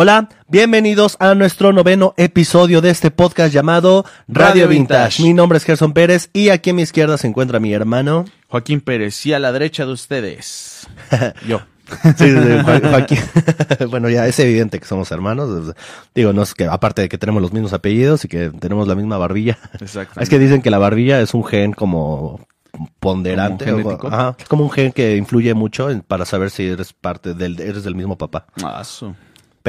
Hola, bienvenidos a nuestro noveno episodio de este podcast llamado Radio, Radio Vintage. Vintage. Mi nombre es Gerson Pérez y aquí a mi izquierda se encuentra mi hermano. Joaquín Pérez y a la derecha de ustedes. Yo. Sí, sí, sí, Jo- Joaquín. bueno, ya es evidente que somos hermanos. Digo, no es que aparte de que tenemos los mismos apellidos y que tenemos la misma barbilla. Exacto. Es que dicen que la barbilla es un gen como ponderante, ¿Como genético? ajá, es como un gen que influye mucho en- para saber si eres parte del eres del mismo papá. Ah, su.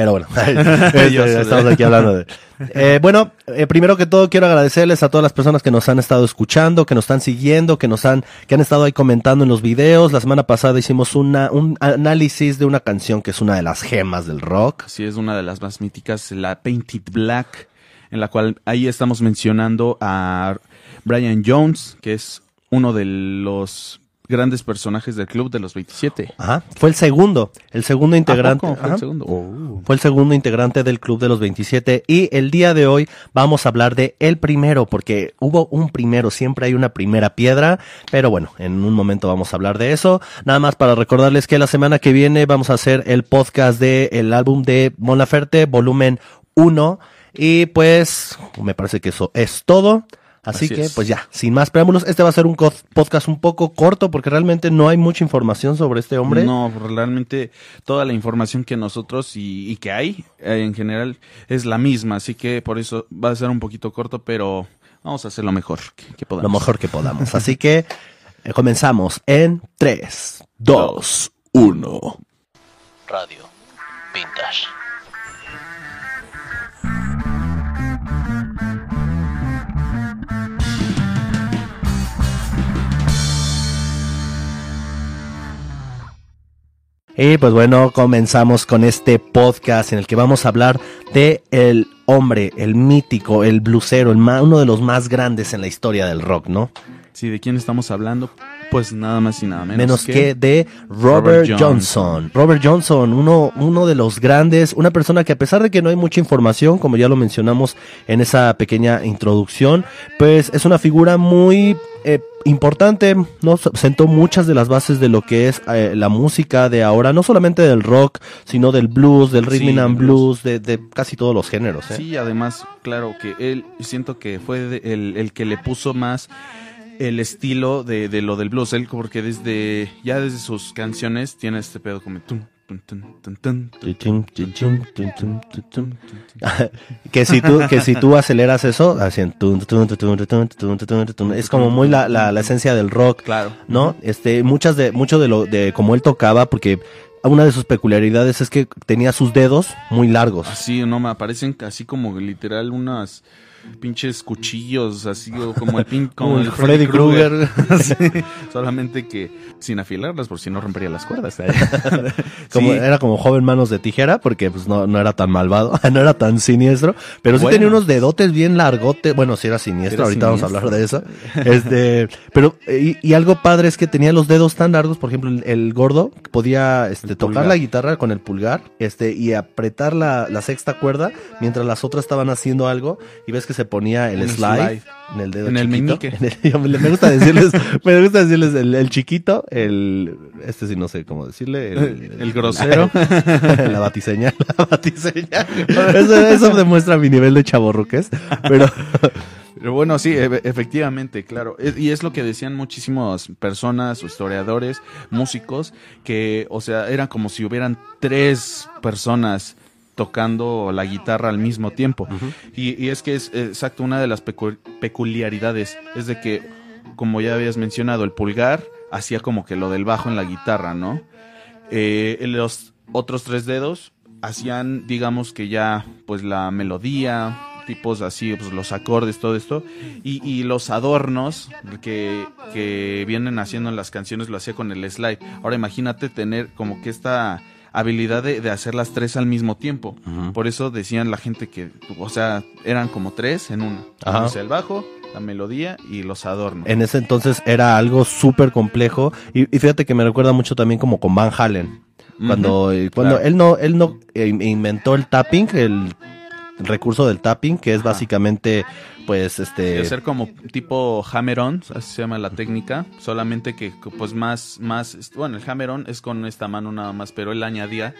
Pero bueno, estamos aquí hablando de... Eh, bueno, eh, primero que todo quiero agradecerles a todas las personas que nos han estado escuchando, que nos están siguiendo, que nos han, que han estado ahí comentando en los videos. La semana pasada hicimos una, un análisis de una canción que es una de las gemas del rock. Así es una de las más míticas, la Painted Black, en la cual ahí estamos mencionando a Brian Jones, que es uno de los grandes personajes del Club de los 27. Ajá. Fue el segundo, el segundo integrante. ¿A poco fue ajá. el segundo? Oh. Fue el segundo integrante del Club de los 27 y el día de hoy vamos a hablar de el primero porque hubo un primero, siempre hay una primera piedra, pero bueno, en un momento vamos a hablar de eso. Nada más para recordarles que la semana que viene vamos a hacer el podcast de el álbum de Mon Laferte, volumen 1 y pues me parece que eso es todo. Así, Así que, es. pues ya, sin más preámbulos, este va a ser un podcast un poco corto porque realmente no hay mucha información sobre este hombre. No, realmente toda la información que nosotros y, y que hay eh, en general es la misma, así que por eso va a ser un poquito corto, pero vamos a hacer lo mejor que, que podamos. lo mejor que podamos. Así que eh, comenzamos en 3, 2, 1. Radio Vintage. Y pues bueno, comenzamos con este podcast en el que vamos a hablar de el hombre, el mítico, el blusero, el ma- uno de los más grandes en la historia del rock, ¿no? Sí, ¿de quién estamos hablando? Pues nada más y nada menos, Menos, que, de Robert, Robert Johnson. Johnson. Robert Johnson, uno, uno de los grandes, una persona que a pesar de que no hay mucha información, como ya lo mencionamos en esa pequeña introducción, pues es una figura muy eh, importante, ¿no? Sentó muchas de las bases de lo que es eh, la música de ahora, no solamente del rock, sino del blues, del rhythm Sí, and blues, de, de casi todos los géneros. ¿eh? Sí, además, claro que él, siento que fue de- el, el que le puso más el estilo de, de lo del blues, él porque desde, ya desde sus canciones tiene este pedo como... tum, que si tú que si tú aceleras eso haciendo es como muy la, la, la, esencia del rock no este muchas de mucho de lo de como él tocaba porque una de sus peculiaridades es que tenía sus dedos muy largos. Sí no me aparecen así como literal unas pinches cuchillos, así como el pin, como, el Freddy Krueger. Solamente que sin afilarlas, por si no rompería las cuerdas. como Sí. era como joven manos de tijera porque pues no, no era tan malvado no era tan siniestro pero sí Bueno. tenía unos dedotes bien largotes bueno sí era siniestro Era ahorita vamos a hablar de eso este pero y, y algo padre es que tenía los dedos tan largos por ejemplo el, el gordo podía este tocar pulgar. la guitarra con el pulgar este y apretar la, la sexta cuerda mientras las otras estaban haciendo algo y ves que se ponía el slide, slide. en el dedo En el meñique. En el- me, gusta decirles me gusta decirles el, el chiquito el este sí no sé cómo decirle el, grosero. la batiseñal, la batiseñal. Eso, eso demuestra mi nivel de chaborruques. Pero Pero bueno, sí, e- efectivamente, claro. Y es lo que decían muchísimas personas, o historiadores, músicos, que, o sea, era como si hubieran tres personas tocando la guitarra al mismo tiempo. y, y es que es exacto una de las pecu- peculiaridades, es de que, como ya habías mencionado, el pulgar hacía como que lo del bajo en la guitarra, ¿no? Eh, los otros tres dedos hacían, digamos que ya, pues la melodía, tipos así, pues los acordes, todo esto, y, y los adornos que, que vienen haciendo en las canciones lo hacía con el slide. Ahora imagínate tener como que esta habilidad de, de hacer las tres al mismo tiempo. Por eso decían la gente que, o sea, eran como tres en una. Ajá. O sea, el bajo, la melodía y los adornos. en ese entonces era algo súper complejo. Y, y fíjate que me recuerda mucho también como con Van Halen. Cuando, eh, cuando claro. él no, él no eh, inventó el tapping, el recurso del tapping, que es Ajá. básicamente, pues, este... hacer como tipo hammer-on, así se llama la técnica, solamente que pues más, más, bueno, el hammer-on es con esta mano nada más, pero él añadía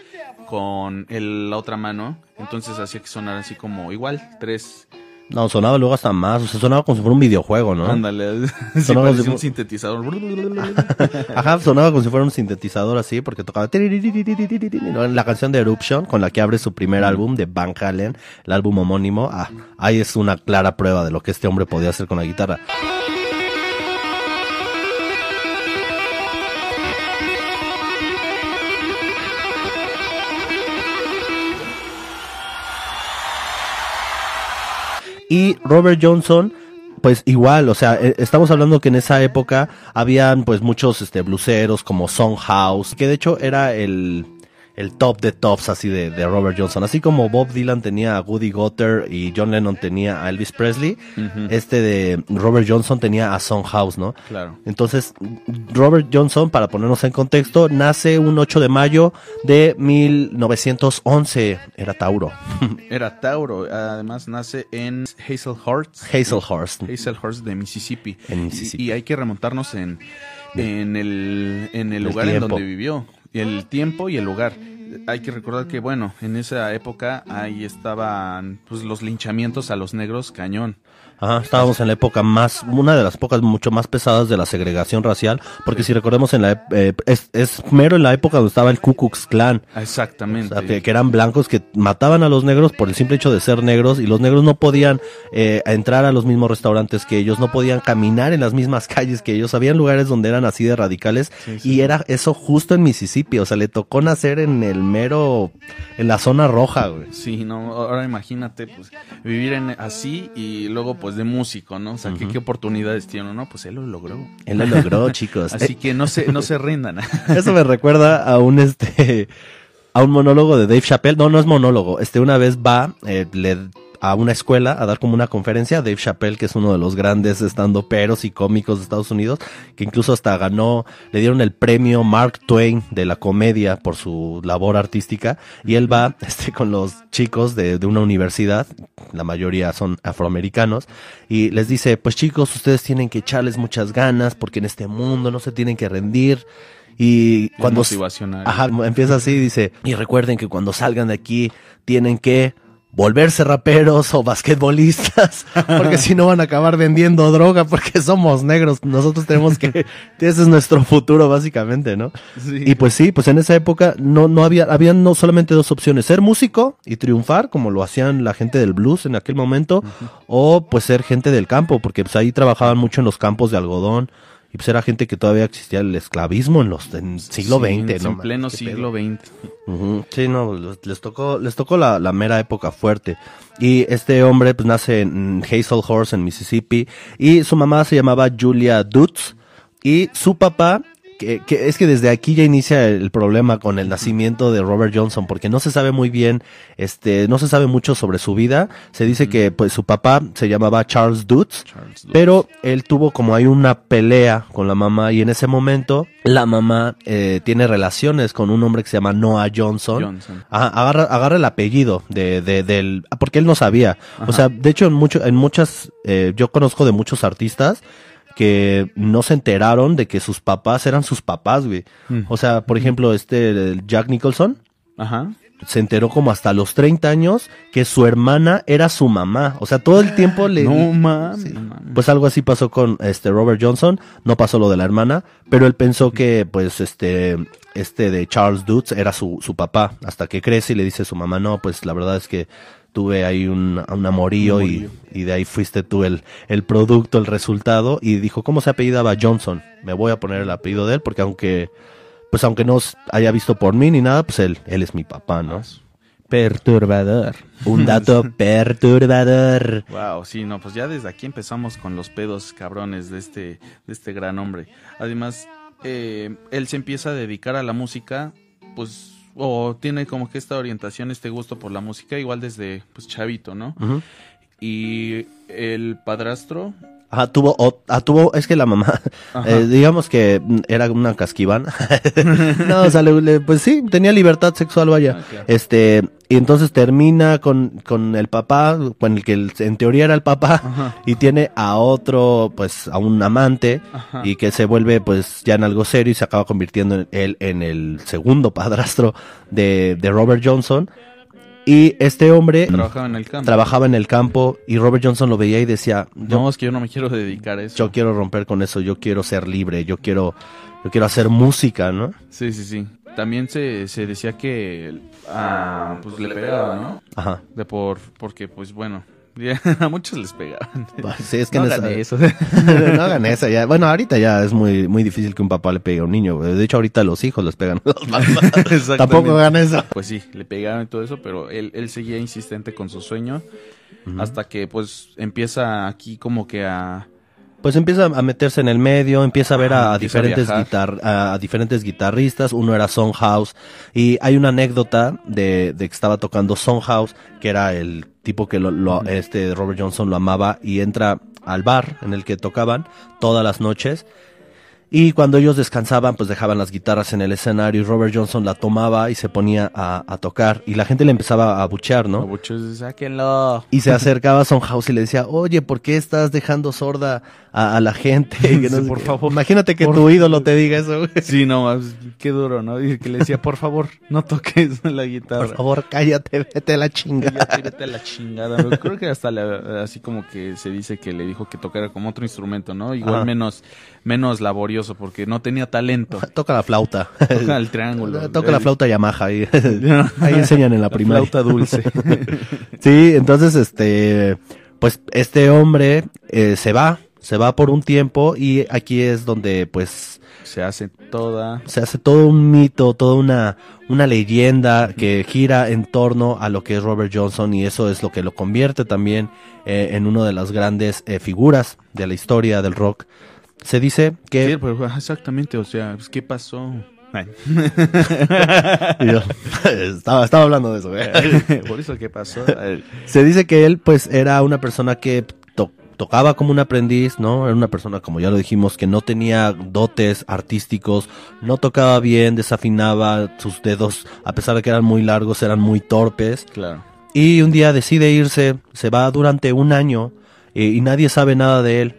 con el- la otra mano, entonces hacía que sonara así como igual, tres, No, sonaba luego hasta más, o sea, sonaba como si fuera un videojuego, ¿no? ándale, sí, Sonaba parecía así un sintetizador. Ajá, sonaba como si fuera un sintetizador así, porque tocaba la canción de Eruption, con la que abre su primer álbum de Van Halen, el álbum homónimo. Ah, ahí es una clara prueba de lo que este hombre podía hacer con la guitarra. Y Robert Johnson, pues igual, o sea, eh, estamos hablando que en esa época habían pues muchos este bluseros como Song House, que de hecho era el, el top de tops así de, de Robert Johnson. Así como Bob Dylan tenía a Woody Guthrie y John Lennon tenía a Elvis Presley, este de Robert Johnson tenía a Song House, ¿no? Claro. Entonces, Robert Johnson, para ponernos en contexto, nace un 8 de mayo de 1911. Era Tauro. Era Tauro, además nace en Hazelhurst. Hazelhurst. Hazelhurst de Mississippi. En Mississippi. Y, y hay que remontarnos en, en el, en el El lugar en donde vivió. Y el tiempo y el lugar. Hay que recordar que, bueno, en esa época ahí estaban pues, los linchamientos a los negros cañón. Ajá, estábamos en la época más, una de las épocas mucho más pesadas de la segregación racial, porque si recordemos en la, eh, es, es mero en la época donde estaba el Ku Klux Klan, o Exactamente. sea, que, que eran blancos que mataban a los negros por el simple hecho de ser negros y los negros no podían eh, entrar a los mismos restaurantes que ellos, no podían caminar en las mismas calles que ellos, habían lugares donde eran así de radicales Sí, sí. y era eso justo en Mississippi, o sea, le tocó nacer en el mero, en la zona roja, güey. Sí, no, ahora imagínate, pues, vivir en así y luego, pues, de músico, ¿no? O sea, ¿qué, qué oportunidades tiene uno? Pues él lo logró. Él lo logró, chicos. Así que no se, no se rindan. Eso me recuerda a un este a un monólogo de Dave Chappelle. No, no es monólogo. Este una vez va eh, le- a una escuela a dar como una conferencia. Dave Chappelle, que es uno de los grandes estando peros y cómicos de Estados Unidos, que incluso hasta ganó, le dieron el premio Mark Twain de la comedia por su labor artística. Y él va este con los chicos de, de una universidad, la mayoría son afroamericanos, y les dice, pues chicos, ustedes tienen que echarles muchas ganas porque en este mundo no se tienen que rendir. Y cuando motivacional. Ajá, empieza así, dice, y recuerden que cuando salgan de aquí tienen que volverse raperos o basquetbolistas, porque si no van a acabar vendiendo droga porque somos negros, nosotros tenemos que, ese es nuestro futuro básicamente, ¿no? Sí. Y pues sí, pues en esa época no, no había, había no solamente dos opciones, ser músico y triunfar, como lo hacían la gente del blues en aquel momento, o pues ser gente del campo, porque pues ahí trabajaban mucho en los campos de algodón, y pues era gente que todavía existía el esclavismo en los en siglo Sí, XX, ¿no? En pleno siglo XX. Sí, no, les, les tocó, les tocó la, la mera época fuerte. Y este hombre pues nace en Hazelhurst, en Mississippi, y su mamá se llamaba Julia Dutz, y su papá, que, que es que desde aquí ya inicia el problema con el nacimiento de Robert Johnson, porque no se sabe muy bien, este, no se sabe mucho sobre su vida. Se dice que pues su papá se llamaba Charles Dutz, Charles Dutz. pero él tuvo como hay una pelea con la mamá y en ese momento la mamá eh, tiene relaciones con un hombre que se llama Noah Johnson. Johnson. Ajá, agarra, agarra el apellido de, de, del, porque él no sabía. O sea, de hecho en mucho, en muchas, eh, yo conozco de muchos artistas que no se enteraron de que sus papás eran sus papás, güey. Mm. O sea, por ejemplo, este Jack Nicholson Ajá. se enteró como hasta los 30 años que su hermana era su mamá. O sea, todo el tiempo le... No mames. Sí. no mames. Pues algo así pasó con este Robert Johnson, no pasó lo de la hermana, pero él pensó que pues este este de Charles Dutz era su, su papá, hasta que crece y le dice a su mamá, no, pues la verdad es que tuve ahí un, un amorío, y, y de ahí fuiste tú el, el producto, el resultado, y dijo, ¿cómo se apellidaba Johnson? Me voy a poner el apellido de él, porque aunque, pues aunque no haya visto por mí ni nada, pues él, él es mi papá, ¿no? Perturbador. Un dato perturbador. Wow, sí, no, pues ya desde aquí empezamos con los pedos cabrones de este, de este gran hombre. Además, eh, él se empieza a dedicar a la música, pues, o tiene como que esta orientación, este gusto por la música, igual desde, pues, chavito, ¿no? Y el padrastro Ajá, tuvo, o- ah, tuvo, es que la mamá, eh, digamos que era una casquivana. no, o sea, le- pues sí, tenía libertad sexual, vaya. Ah, claro. Este, y entonces termina con, con el papá, con el que en teoría era el papá, Ajá. y tiene a otro, pues, a un amante, Ajá. y que se vuelve, pues, ya en algo serio y se acaba convirtiendo en él en el segundo padrastro de, de Robert Johnson. Y este hombre Trabajaba en el campo. trabajaba en el campo y Robert Johnson lo veía y decía, No, es que yo no me quiero dedicar a eso. yo quiero romper con eso, yo quiero ser libre, yo quiero, yo quiero hacer música, ¿no? Sí, sí, sí. También se, se decía que ah, pues le pegaba, ¿no? Ajá. De por, porque pues bueno, a muchos les pegaban. Sí, es que no hagan eso. no hagan eso ya. Bueno, ahorita ya es muy, muy difícil que un papá le pegue a un niño. De hecho, ahorita los hijos les pegan a los papás. Exactamente. Tampoco hagan eso. Pues sí, le pegaron y todo eso, pero él, él seguía insistente con su sueño hasta que pues empieza aquí como que a... Pues empieza a meterse en el medio, empieza a ver a, diferentes guitar, a, a diferentes guitarristas. Uno era House y hay una anécdota de, de que estaba tocando House que era el tipo que lo, lo- este Robert Johnson lo amaba y entra al bar en el que tocaban todas las noches. Y cuando ellos descansaban, pues dejaban las guitarras en el escenario y Robert Johnson la tomaba y se ponía a, a tocar. Y la gente le empezaba a buchear, ¿no? Muchos, sáquenlo. Y se acercaba a House y le decía, oye, ¿por qué estás dejando sorda a, a la gente? Que no Sí, sé por qué. favor. Imagínate que Por tu ídolo te diga eso. güey. Sí, no, qué duro, ¿no? Y que le decía, por favor, no toques la guitarra. Por favor, cállate, vete a la chingada. tírate a la chingada. Pero creo que hasta le- así como que se dice que le dijo que tocara como otro instrumento, ¿no? Igual Ajá. menos menos laborioso porque no tenía talento. Toca la flauta. Toca el triángulo. Toca la flauta Yamaha. Ahí, ahí enseñan en la primaria. flauta dulce. Sí, entonces, este, pues este hombre eh, se va, se va por un tiempo y aquí es donde, pues, se hace toda se hace todo un mito, toda una, una leyenda que gira en torno a lo que es Robert Johnson y eso es lo que lo convierte también eh, en una de las grandes eh, figuras de la historia del rock. Se dice que... Sí, pero exactamente, o sea, pues, ¿qué pasó? Yo, estaba, estaba hablando de eso. güey. Por eso, ¿qué pasó? Se dice que él, pues, era una persona que to- tocaba como un aprendiz, ¿no? Era una persona, como ya lo dijimos, que no tenía dotes artísticos, no tocaba bien, desafinaba sus dedos, a pesar de que eran muy largos, eran muy torpes. Claro. Y un día decide irse, se va durante un año eh, y nadie sabe nada de él.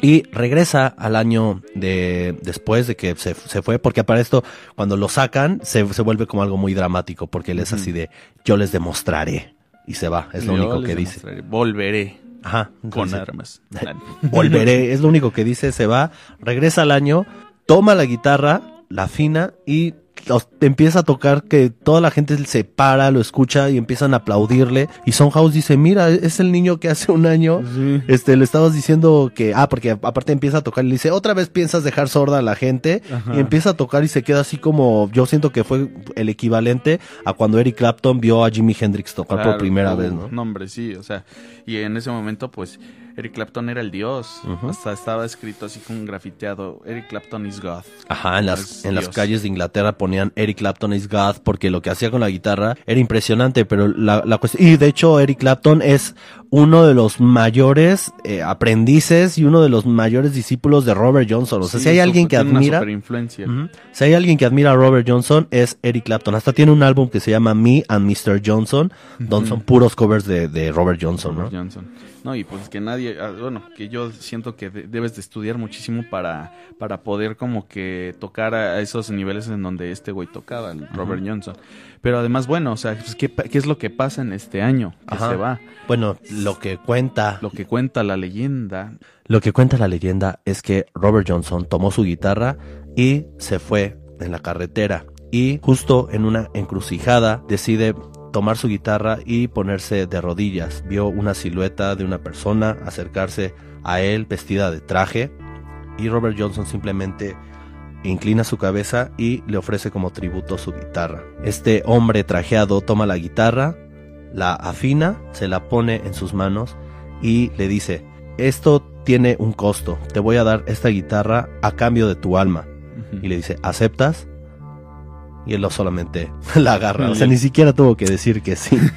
Y regresa al año de después de que se, se fue, porque para esto, cuando lo sacan, se, se vuelve como algo muy dramático, porque él es así de, yo les demostraré. Y se va, es lo Yo único que dice. Volveré Ajá. con armas. volveré, es lo único que dice, se va, regresa al año, toma la guitarra, la afina y los- empieza a tocar que toda la gente se para, lo escucha y empiezan a aplaudirle y House dice, mira, es el niño que hace un año Sí. este, le estabas diciendo que, ah, porque aparte empieza a tocar y le dice, otra vez piensas dejar sorda a la gente Ajá. y empieza a tocar y se queda así como, yo siento que fue el equivalente a cuando Eric Clapton vio a Jimi Hendrix tocar por primera uh, vez, ¿no? No, hombre, sí, o sea, y en ese momento, pues, Eric Clapton era el dios. Hasta estaba escrito así con grafiteado, Eric Clapton is God. Ajá, en las, en las calles de Inglaterra ponían Eric Clapton is God porque lo que hacía con la guitarra era impresionante, pero la, la cuestión... Y de hecho Eric Clapton es uno de los mayores eh, aprendices y uno de los mayores discípulos de Robert Johnson. O sea, Sí, si hay alguien que una admira... Ujú. Si hay alguien que admira a Robert Johnson es Eric Clapton. Hasta tiene un álbum que se llama Me and Mr. Johnson, donde son puros covers de, de Robert Johnson, ¿no? Robert Johnson. No, y pues que nadie, ah, bueno, que yo siento que de- debes de estudiar muchísimo para, para poder como que tocar a esos niveles en donde este güey tocaba, el Robert Johnson. Pero además, bueno, o sea, pues, ¿qué, qué es lo que pasa en este año que Ajá. se va? Bueno, lo que cuenta Lo que cuenta la leyenda. Lo que cuenta la leyenda es que Robert Johnson tomó su guitarra y se fue en la carretera y justo en una encrucijada decide tomar su guitarra y ponerse de rodillas. Vio una silueta de una persona acercarse a él vestida de traje y Robert Johnson simplemente inclina su cabeza y le ofrece como tributo su guitarra. Este hombre trajeado toma la guitarra, la afina, se la pone en sus manos y le dice, esto tiene un costo, te voy a dar esta guitarra a cambio de tu alma. Y le dice, ¿aceptas? Y él solamente la agarra, o sea, ni siquiera tuvo que decir que sí.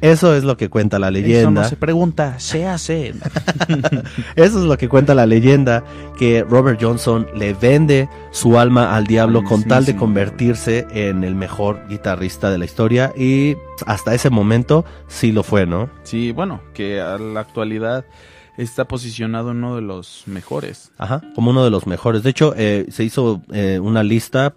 Eso es lo que cuenta la Eso leyenda. no se pregunta, se hace. Eso es lo que cuenta la leyenda, que Robert Johnson le vende su alma al diablo con tal de convertirse en el mejor guitarrista de la historia y hasta ese momento sí lo fue, ¿no? Sí, bueno, que a la actualidad está posicionado en uno de los mejores. Ajá, como uno de los mejores. De hecho, eh, se hizo eh, una lista,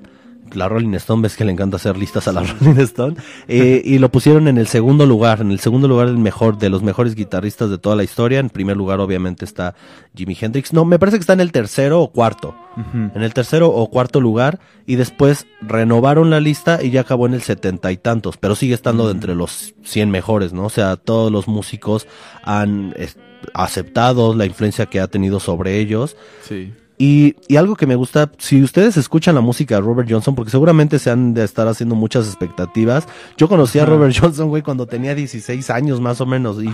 la Rolling Stone, ves que le encanta hacer listas a la Rolling Stone, eh, y lo pusieron en el segundo lugar, en el segundo lugar del mejor, de los mejores guitarristas de toda la historia. En primer lugar, obviamente, está Jimi Hendrix. No, me parece que está en el tercero o cuarto. En el tercero o cuarto lugar, y después renovaron la lista y ya acabó en el setenta y tantos, pero sigue estando de entre los 100 mejores, ¿no? O sea, todos los músicos han es- aceptado la influencia que ha tenido sobre ellos. Sí. Y, y algo que me gusta, si ustedes escuchan la música de Robert Johnson, porque seguramente se han de estar haciendo muchas expectativas. Yo conocí a. Robert Johnson, güey, cuando tenía 16 años más o menos. Y,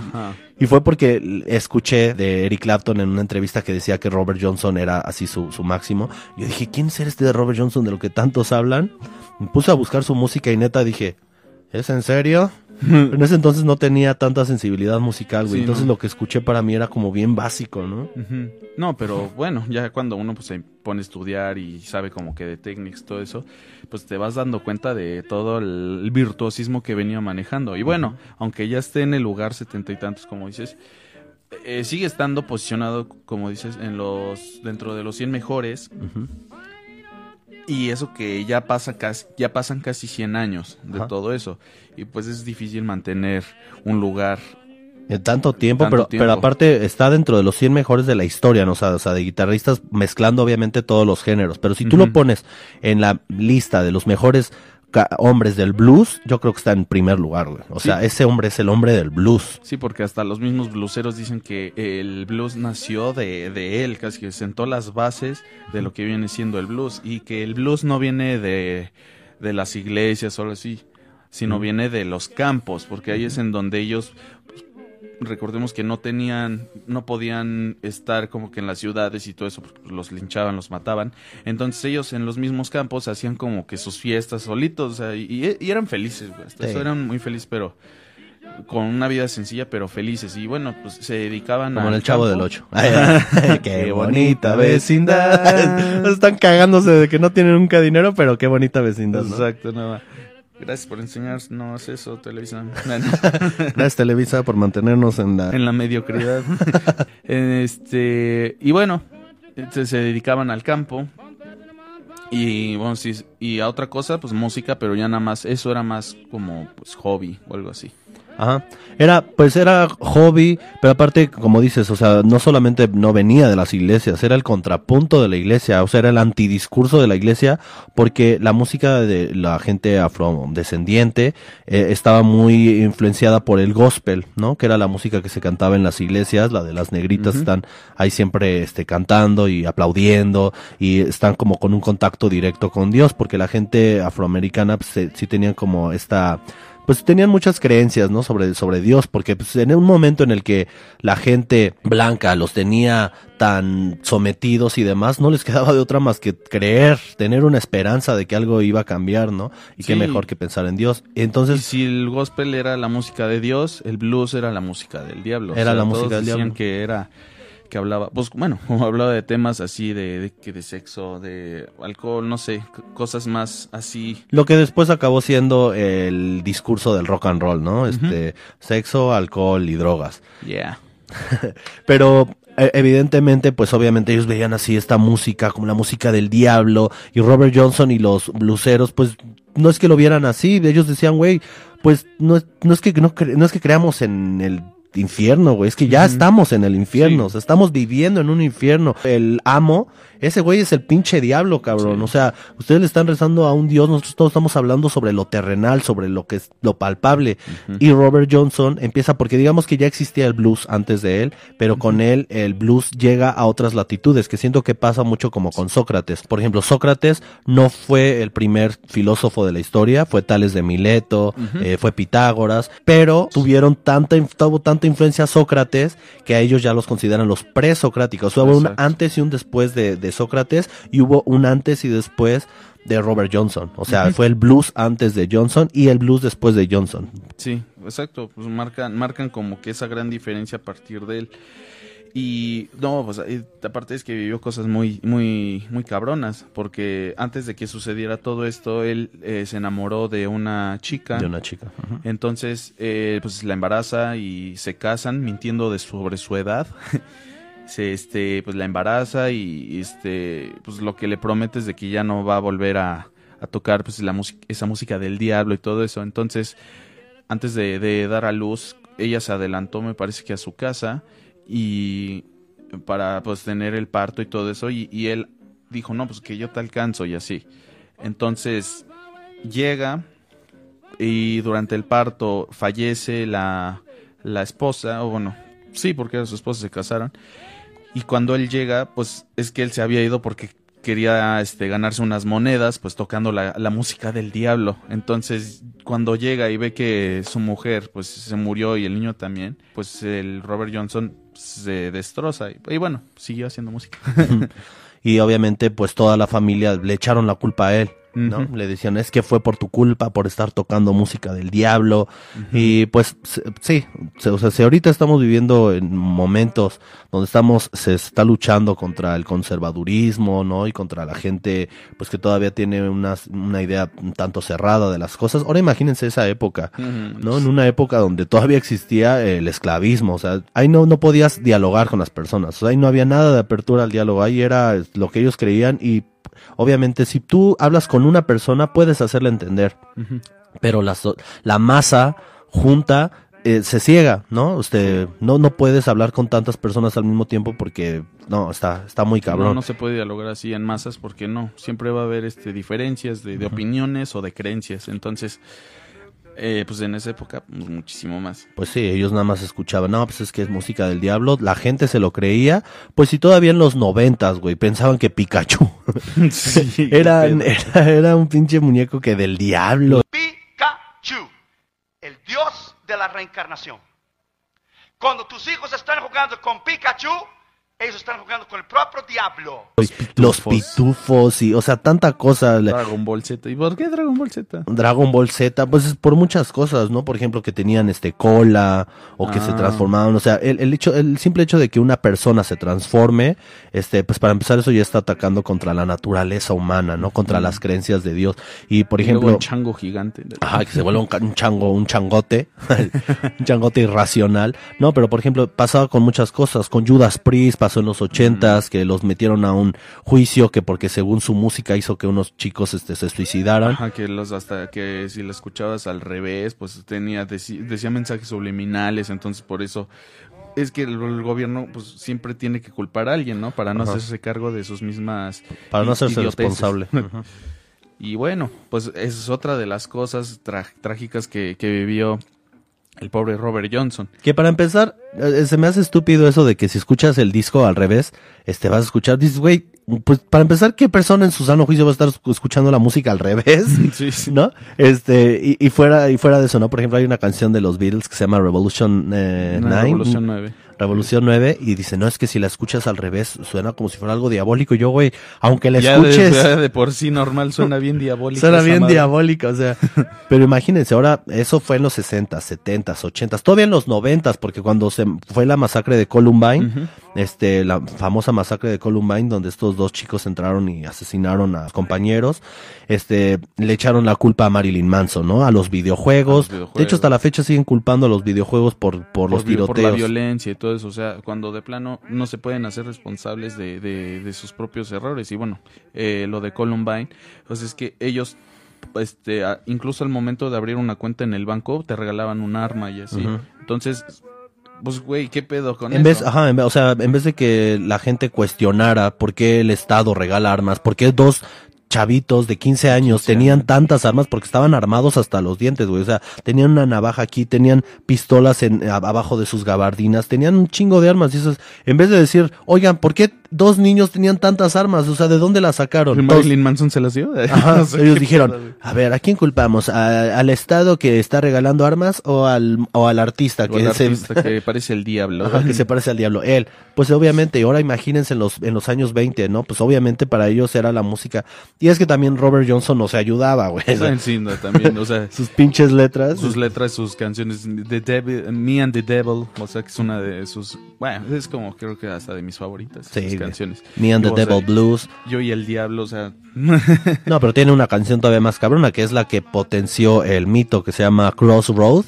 y fue porque escuché de Eric Clapton en una entrevista que decía que Robert Johnson era así su, su máximo. Yo dije, ¿quién será este de Robert Johnson de lo que tantos hablan? Me puse a buscar su música y neta dije, ¿es en serio? En ese entonces no tenía tanta sensibilidad musical, güey. Sí, entonces no. lo que escuché para mí era como bien básico, ¿no? Ujú. No, pero bueno, ya cuando uno pues, se pone a estudiar y sabe como que de técnicas, todo eso, pues te vas dando cuenta de todo el, virtuosismo que venía manejando. Y bueno, aunque ya esté en el lugar setenta y tantos, como dices, eh, sigue estando posicionado, como dices, en los dentro de los 100 mejores. Ujú. Y eso que ya pasa casi, ya pasan casi 100 años de Ajá. todo eso. Y pues es difícil mantener un lugar. En tanto tiempo, Tanto pero, tiempo. pero aparte está dentro de los 100 mejores de la historia, ¿no? O sea, o sea, de guitarristas mezclando obviamente todos los géneros. Pero si tú lo pones en la lista de los mejores hombres del blues, yo creo que está en primer lugar, güey. O Sí. sea, ese hombre es el hombre del blues. Sí, porque hasta los mismos blueseros dicen que el blues nació de, de él, casi que sentó las bases de lo que viene siendo el blues. Y que el blues no viene de, de las iglesias o algo así, sino viene de los campos, porque ahí es en donde ellos, recordemos que no tenían, no podían estar como que en las ciudades y todo eso, porque los linchaban, los mataban. Entonces ellos en los mismos campos hacían como que sus fiestas solitos, o sea, y, y eran felices, güey, hasta Sí. eso eran muy felices, pero con una vida sencilla pero felices y bueno pues se dedicaban Como en el Chavo campo. del Ocho. qué Qué bonita vecindad. Están cagándose de que no tienen nunca dinero, pero qué bonita vecindad. ¿no? exacto no gracias por enseñarnos eso Televisa. Gracias Televisa por mantenernos en la... en la mediocridad. Este y bueno se, dedicaban al campo. Y bueno sí y a otra cosa pues música pero ya nada más eso era más como pues hobby o algo así Ajá. Era, pues era hobby, pero aparte, como dices, o sea, no solamente no venía de las iglesias, era el contrapunto de la iglesia, o sea, era el antidiscurso de la iglesia, porque la música de la gente afrodescendiente eh, estaba muy influenciada por el gospel, ¿no? Que era la música que se cantaba en las iglesias, la de las negritas están ahí siempre este, cantando y aplaudiendo y están como con un contacto directo con Dios, porque la gente afroamericana pues, se- sí tenían como esta pues tenían muchas creencias, ¿no? Sobre, sobre Dios, porque pues, en un momento en el que la gente blanca los tenía tan sometidos y demás, no les quedaba de otra más que creer, tener una esperanza de que algo iba a cambiar, ¿no? Y qué Sí. mejor que pensar en Dios. y Entonces, si el gospel era la música de Dios el blues era la música del diablo Era la música todos del decían diablo. que era que hablaba pues bueno como hablaba de temas así de, de que de sexo de alcohol no sé cosas más así lo que después acabó siendo el discurso del rock and roll, ¿no? Este, sexo, alcohol y drogas. yeah Pero eh, evidentemente, pues obviamente ellos veían así esta música como la música del diablo y Robert Johnson y los bluseros, pues no es que lo vieran así, ellos decían, güey, pues no, es- no es que no, no es que creamos en el infierno, güey, es que ya estamos en el infierno, Sí. o sea, estamos viviendo en un infierno. El amo, ese güey es el pinche diablo, cabrón, Sí. o sea, ustedes le están rezando a un dios, nosotros todos estamos hablando sobre lo terrenal, sobre lo que es lo palpable. Y Robert Johnson empieza porque digamos que ya existía el blues antes de él, pero con él el blues llega a otras latitudes, que siento que pasa mucho como con Sócrates. Por ejemplo, Sócrates no fue el primer filósofo de la historia, fue Tales de Mileto, eh, fue Pitágoras, pero tuvieron tanta, tuvo tanta influencia Sócrates que a ellos ya los consideran los presocráticos. O sea, hubo un antes y un después de, de Sócrates y hubo un antes y después de Robert Johnson. O sea, fue el blues antes de Johnson y el blues después de Johnson. Sí, exacto. Pues marcan, marcan como que esa gran diferencia a partir de él. Y no, pues aparte es que vivió cosas muy, muy, muy cabronas, porque antes de que sucediera todo esto, él eh, se enamoró de una chica. De una chica. Entonces, eh, pues la embaraza y se casan mintiendo de sobre su edad. se, este, pues la embaraza y, este, pues lo que le promete es de que ya no va a volver a, a tocar, pues la esa música del diablo y todo eso. Entonces, antes de, de dar a luz, ella se adelantó, me parece que a su casa y para pues tener el parto y todo eso y, y, él dijo no pues que yo te alcanzo y así entonces llega y durante el parto fallece la, la esposa o bueno sí porque era su esposa se casaron y cuando él llega pues es que él se había ido porque quería este, ganarse unas monedas, pues tocando la, música del diablo. Entonces, cuando llega y ve que su mujer, pues se murió y el niño también, pues el Robert Johnson se destroza y, y bueno, siguió haciendo música. y obviamente, pues toda la familia le echaron la culpa a él. ¿No? Uh -huh. Le decían, es que fue por tu culpa, por estar tocando música del diablo. Uh -huh. Y pues sí, o sea, si ahorita estamos viviendo en momentos donde estamos, se está luchando contra el conservadurismo, ¿no? Y contra la gente, pues que todavía tiene una, una idea un tanto cerrada de las cosas. Ahora imagínense esa época, uh -huh. ¿no? En una época donde todavía existía el esclavismo, o sea, ahí no, no podías dialogar con las personas, o sea, ahí no había nada de apertura al diálogo, ahí era lo que ellos creían y obviamente si tú hablas con una persona puedes hacerle entender, uh -huh. pero la, la masa junta eh, se ciega, ¿no? Usted no no puedes hablar con tantas personas al mismo tiempo porque no está está muy cabrón. No, no se puede dialogar así en masas porque no, siempre va a haber este diferencias de, de uh -huh. opiniones o de creencias, entonces eh, pues en esa época pues, muchísimo más. Pues sí, ellos nada más escuchaban, no, pues es que es música del diablo, la gente se lo creía, pues si todavía en los noventas, güey, pensaban que Pikachu sí, era, era, era, un pinche muñeco que del diablo. Pikachu, el dios de la reencarnación. Cuando tus hijos están jugando con Pikachu, ellos están jugando con el propio diablo. Los pitufos, los pitufos y, o sea, tanta cosa. Dragon Ball Z. ¿Y por qué Dragon Ball Z? Dragon Ball Z, pues es por muchas cosas, ¿no? Por ejemplo, que tenían este cola o que ah. se transformaban. O sea, el, el, hecho, el simple hecho de que una persona se transforme, este, pues para empezar, eso ya está atacando contra la naturaleza humana, ¿no? Contra mm. las creencias de Dios. Y por ejemplo. un chango gigante. Ajá, que se vuelva un, un chango, un changote. un changote irracional. No, pero por ejemplo, pasaba con muchas cosas. Con Judas Priest, pasó en los ochentas, que los metieron a un juicio que porque según su música hizo que unos chicos este se suicidaran. Ajá, que los hasta que si la escuchabas al revés, pues tenía decía, mensajes subliminales, entonces por eso es que el, el, gobierno pues siempre tiene que culpar a alguien, ¿no? Para no Ajá. hacerse cargo de sus mismas para no hacerse responsable. y bueno, pues esa es otra de las cosas trágicas que, que vivió el pobre Robert Johnson. Que para empezar, eh, se me hace estúpido eso de que si escuchas el disco al revés, este vas a escuchar, dices, güey, pues para empezar, ¿qué persona en su sano juicio va a estar escuchando la música al revés? Sí, sí. ¿No? Este, y, y, fuera, y fuera de eso, ¿no? Por ejemplo, hay una canción de los Beatles que se llama Revolution eh, no, 9. Revolution 9. Revolución 9 y dice, no, es que si la escuchas al revés suena como si fuera algo diabólico. Y yo, güey, aunque la ya escuches... De, de, por sí normal suena bien diabólico. suena bien diabólica, o sea. pero imagínense, ahora, eso fue en los 60, 70, 80, todavía en los 90, porque cuando se fue la masacre de Columbine, uh -huh. este, la famosa masacre de Columbine, donde estos dos chicos entraron y asesinaron a compañeros, este, le echaron la culpa a Marilyn Manson, ¿no? A los videojuegos. los videojuegos. De hecho, hasta la fecha siguen culpando a los videojuegos por, por, por los tiroteos. Por la violencia y todo eso, o sea, cuando de plano no se pueden hacer responsables de, de, de sus propios errores. Y bueno, eh, lo de Columbine, pues es que ellos, este, incluso al momento de abrir una cuenta en el banco, te regalaban un arma y así. Uh -huh. Entonces, pues güey, ¿qué pedo con en eso? Vez, ajá, en vez, o sea, en vez de que la gente cuestionara por qué el Estado regala armas, por qué dos chavitos de 15 años tenían tantas armas porque estaban armados hasta los dientes, güey. O sea, tenían una navaja aquí, tenían pistolas en, abajo de sus gabardinas, tenían un chingo de armas. Y eso es, en vez de decir, oigan, ¿por qué dos niños tenían tantas armas? O sea, ¿de dónde las sacaron? Marilyn Manson se las dio. Ajá, No sé ellos dijeron, a ver, ¿a quién culpamos? ¿A- ¿Al Estado que está regalando armas o al, o al artista O que, el se, artista que parece el diablo. Ajá, que se parece al diablo? Él. Pues obviamente, y ahora imagínense en los, en los años 20, ¿no? Pues obviamente para ellos era la música. Y es que también Robert Johnson no se ayudaba, güey. Está encima también, o sea, Sus pinches letras. sus letras, sus canciones, The Devil, Me and the Devil, o sea, que es una de sus, bueno, es como creo que hasta de mis favoritas, Sí, güey. canciones. Me and the O sea, Devil Blues. Yo y el diablo, o sea, No, pero tiene una canción todavía más cabrona, que es la que potenció el mito que se llama Crossroad,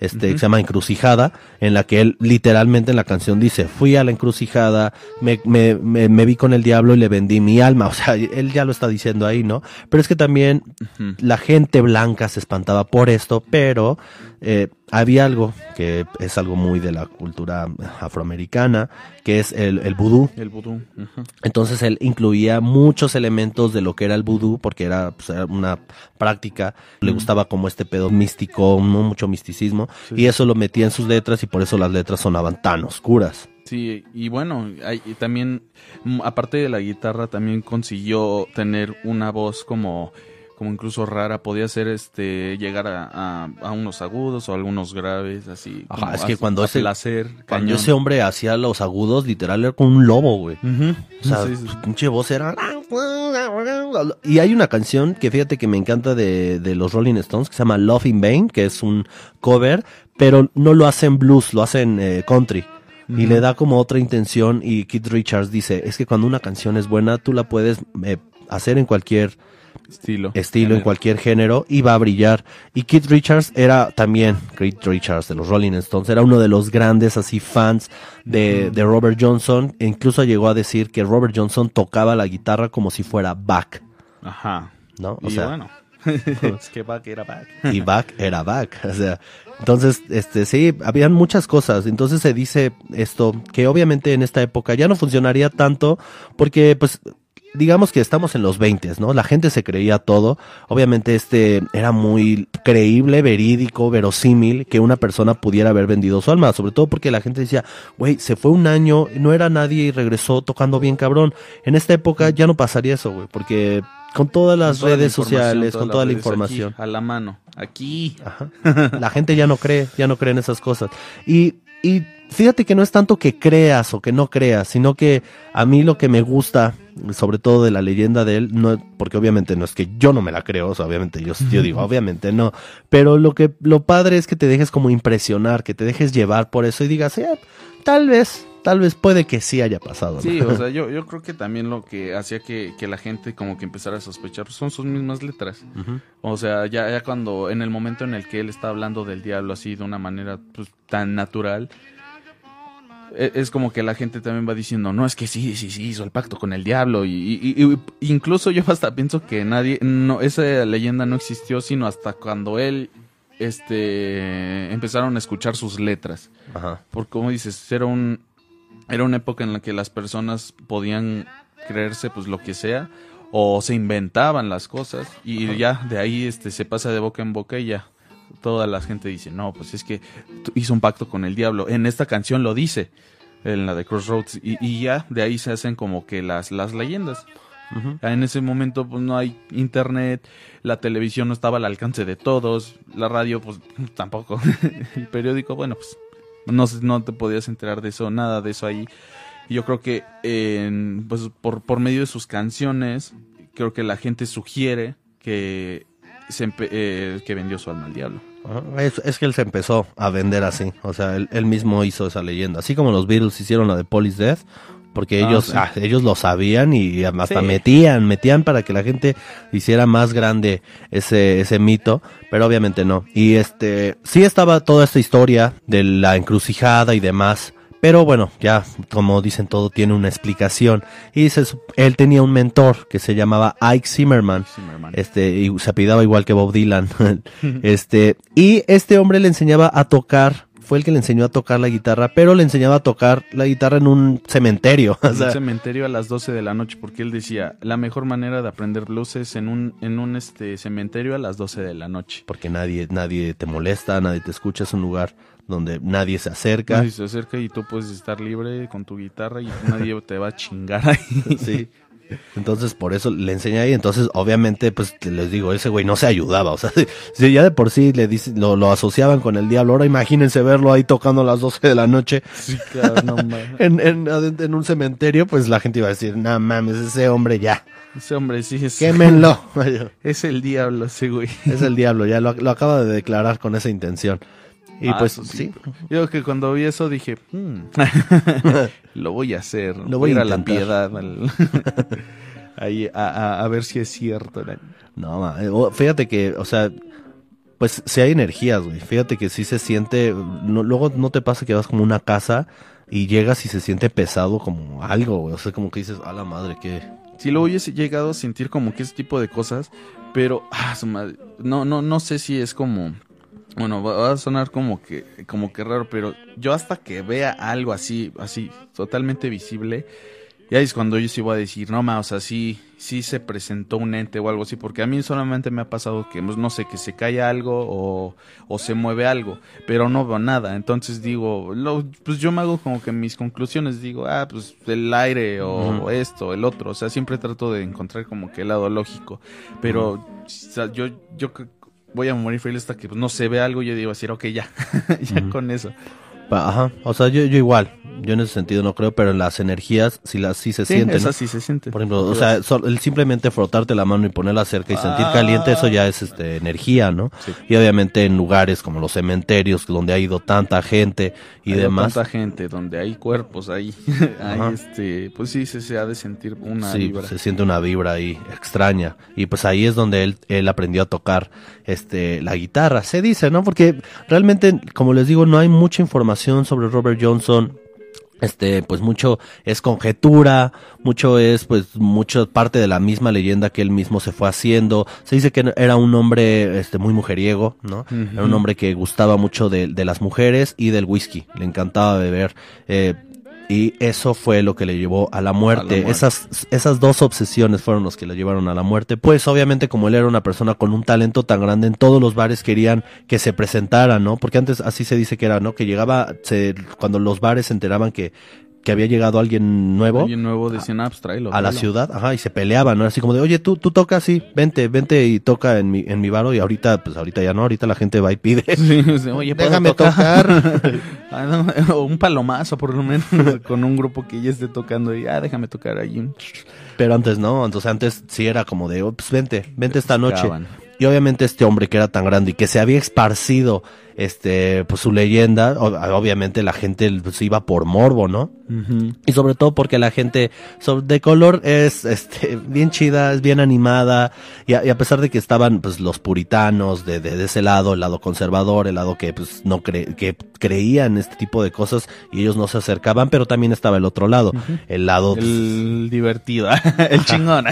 este, que se llama Encrucijada, en la que él literalmente en la canción dice, fui a la encrucijada, me, me, me, me vi con el diablo y le vendí mi alma. O sea, él ya lo está diciendo ahí, ¿no? Pero es que también la gente blanca se espantaba por esto, pero eh, había algo que es algo muy de la cultura afroamericana, que es el, el vudú. el vudú. Entonces él incluía muchos elementos de lo que era el vudú, porque era, pues, era una práctica, le gustaba como este pedo místico, mu- mucho misticismo, Sí, y eso lo metía en sus letras y por eso las letras sonaban tan oscuras. Sí, y bueno, hay- y también, mm, aparte de la guitarra, también consiguió tener una voz como, como incluso rara, podía ser este, llegar a, a, a unos agudos o algunos graves, así. Ajá, como es que cuando ese- placer, Cuando cañón. ese hombre hacía los agudos, literal era como un lobo, güey. Ujú. O sea, Sí, sí. su pinche voz era... Y hay una canción que fíjate que me encanta de, de los Rolling Stones que se llama Love in Vain, que es un cover, pero no lo hacen blues, lo hacen eh, country. Y le da como otra intención y Keith Richards dice, es que cuando una canción es buena, tú la puedes eh, hacer en cualquier estilo. estilo, en cualquier género y va a brillar. Y Keith Richards era también, Keith Richards de los Rolling Stones, era uno de los grandes así fans de, de Robert Johnson. E incluso llegó a decir que Robert Johnson tocaba la guitarra como si fuera Bach, Ajá. ¿no? O y sea, bueno, es que Bach era Bach. y Bach era Bach. O sea, entonces, este, sí, habían muchas cosas. Entonces se dice esto, que obviamente en esta época ya no funcionaría tanto, porque pues, digamos que estamos en los 20, ¿no? La gente se creía todo. Obviamente este era muy creíble, verídico, verosímil que una persona pudiera haber vendido su alma, sobre todo porque la gente decía, güey, se fue un año, no era nadie y regresó tocando bien cabrón. En esta época ya no pasaría eso, güey, porque con todas las Con toda la redes sociales, con toda la aquí, información. a la mano. Aquí. Ajá. La gente ya no cree, ya no cree en esas cosas. Y, y fíjate que no es tanto que creas o que no creas, sino que a mí lo que me gusta, sobre todo de la leyenda de él, no, porque obviamente no es que yo no me la creo, o sea, obviamente yo, yo digo, obviamente no, pero lo que, lo padre es que te dejes como impresionar, que te dejes llevar por eso y digas, "Eh, tal vez, tal vez puede que sí haya pasado. ¿no?". Sí, o sea, yo, yo creo que también lo que hacía que, que la gente como que empezara a sospechar pues, son sus mismas letras. O sea, ya, ya cuando, en el momento en el que él está hablando del diablo así de una manera pues, tan natural, es como que la gente también va diciendo, no, es que sí, sí, sí, hizo el pacto con el diablo. Y, y- y- y incluso yo hasta pienso que nadie, no, esa leyenda no existió, sino hasta cuando él, este, empezaron a escuchar sus letras. Ajá. Porque como dices, era un era una época en la que las personas podían creerse pues lo que sea o se inventaban las cosas y ya de ahí este se pasa de boca en boca y ya toda la gente dice, "No, pues es que hizo un pacto con el diablo." En esta canción lo dice en la de Crossroads y, y ya de ahí se hacen como que las las leyendas. En ese momento pues no hay internet, la televisión no estaba al alcance de todos, la radio pues tampoco, el periódico bueno pues no, se- no te podías enterar de eso, nada de eso ahí. Y Yo creo que en, pues por, por medio de sus canciones, creo que la gente sugiere que se eh, que vendió su alma al diablo. Es, es que él se empezó a vender así, o sea, él, él mismo hizo esa leyenda, así como los Beatles hicieron la de Police Death, porque Ah, ellos, sí. ah, ellos lo sabían y hasta Sí. metían, metían para que la gente hiciera más grande ese, ese mito, pero obviamente no. Y este, sí estaba toda esta historia de la encrucijada y demás, pero bueno, ya como dicen todo tiene una explicación. Y se él tenía un mentor que se llamaba Ike Zimmerman, Zimmerman. este, y se apellidaba igual que Bob Dylan. este, y este hombre le enseñaba a tocar, fue el que le enseñó a tocar la guitarra, pero le enseñaba a tocar la guitarra en un cementerio. o En sea, un cementerio a las 12 de la noche porque él decía, la mejor manera de aprender blues es en un, en un este cementerio a las 12 de la noche. porque nadie, nadie te molesta, nadie te escucha, es un lugar donde nadie se acerca. Nadie se acerca y tú puedes estar libre con tu guitarra y nadie te va a chingar ahí. Sí. Entonces, por eso le enseñé ahí. Entonces, obviamente, pues les digo, ese güey no se ayudaba. O sea, si ya de por sí le dice, lo, lo asociaban con el diablo, ahora imagínense verlo ahí tocando a las 12 de la noche Sí, claro, no mames. en, en, en un cementerio, pues la gente iba a decir, no mames, ese hombre ya, Ese hombre sí es, quémenlo. es el diablo ese güey. es el diablo, ya lo, lo acaba de declarar con esa intención. Y Ah, pues, eso sí. Yo que cuando vi eso dije, "Hmm, lo voy a hacer. Lo voy a ir a la piedad. al- ahí a, a- a ver si es cierto. ¿no? Ma, eh, fíjate que, o sea, pues si hay energías, güey. Fíjate que sí se siente, no- luego no te pasa que vas como una casa y llegas y se siente pesado como algo, güey. O sea, como que dices, a la madre, que... Si lo hubiese llegado a sentir como que ese tipo de cosas, pero ah, su madre, no, no, no sé si es como, bueno, va, a sonar como que, como que raro, pero yo hasta que vea algo así, así, totalmente visible, ya es cuando yo sí voy a decir, no más, o sea, sí, sí se presentó un ente o algo así, porque a mí solamente me ha pasado que, pues, no sé, que se cae algo o, o se mueve algo, pero no veo nada, entonces digo, lo- pues yo me hago como que mis conclusiones, digo, ah, pues el aire o esto, el otro, o sea, siempre trato de encontrar como que el lado lógico, pero o sea, yo, yo cre- voy a morir feliz hasta que pues, no se ve algo, yo digo así, ok, ya, ya con eso. Ajá, o sea, yo, yo igual, yo en ese sentido no creo, pero en las energías sí, las, sí se Sí, sienten. sí se siente. Por ejemplo, o sea, el simplemente frotarte la mano y ponerla cerca y sentir caliente, eso ya es este energía, ¿no? Sí. Y obviamente en lugares como los cementerios, donde ha ido tanta gente y demás, tanta gente donde hay cuerpos ahí, ahí este, pues sí se, se ha de sentir una sí, vibra. se siente una vibra ahí extraña. Y pues ahí es donde él, él aprendió a tocar este la guitarra, se dice, ¿no? Porque realmente, como les digo, no hay mucha información sobre Robert Johnson. Este, pues mucho es conjetura, mucho es pues mucho parte de la misma leyenda que él mismo se fue haciendo. Se dice que era un hombre este muy mujeriego, ¿no? Era un hombre que gustaba mucho de, de las mujeres y del whisky, le encantaba beber. eh, y eso fue lo que le llevó a la muerte. muerte. Esas, esas dos obsesiones fueron los que le llevaron a la muerte. Pues obviamente como él era una persona con un talento tan grande, en todos los bares querían que se presentara, ¿no? Porque antes así se dice que era, ¿no? Que llegaba, se, cuando los bares se enteraban que, que había llegado alguien nuevo Alguien nuevo decían, ah, pues tráelo, a la tráelo". ciudad, ajá, y se peleaban, ¿no? Así como de, oye, tú, tú tocas, sí, vente, vente y toca en mi, en mi baro, y ahorita, pues ahorita ya no, ahorita la gente va y pide. Sí, sea, Oye, ¿puedo Déjame tocar. Ah, o un palomazo, por lo menos, con un grupo que ya esté tocando y, ah, déjame tocar ahí. un- Pero antes no, entonces antes sí era como de, oh, pues vente, vente esta noche. Y obviamente este hombre que era tan grande y que se había esparcido, este, pues su leyenda, obviamente la gente pues, iba por morbo, ¿no? Y sobre todo porque la gente de color es este bien chida, es bien animada. Y a, y a pesar de que estaban pues los puritanos de, de, de ese lado, el lado conservador, el lado que pues no cre, que creía en este tipo de cosas y ellos no se acercaban, pero también estaba el otro lado, el lado pues, El divertido, el chingón.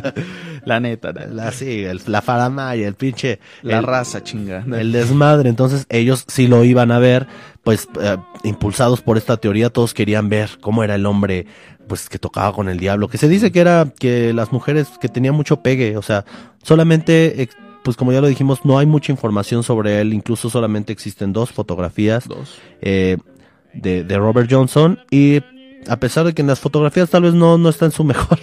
la neta, la, la, sí, el- la faramaya, el pinche la el- raza chinga. el desmadre. Entonces ellos sí lo iban a ver, pues eh, impulsados por esta teoría, todos querían ver cómo era el hombre, pues que tocaba con el diablo. Que se dice que era que las mujeres que tenía mucho pegue, o sea, solamente, pues como ya lo dijimos, no hay mucha información sobre él. Incluso solamente existen dos fotografías Dos. eh, de, de Robert Johnson y a pesar de que en las fotografías tal vez no, no está en su mejor,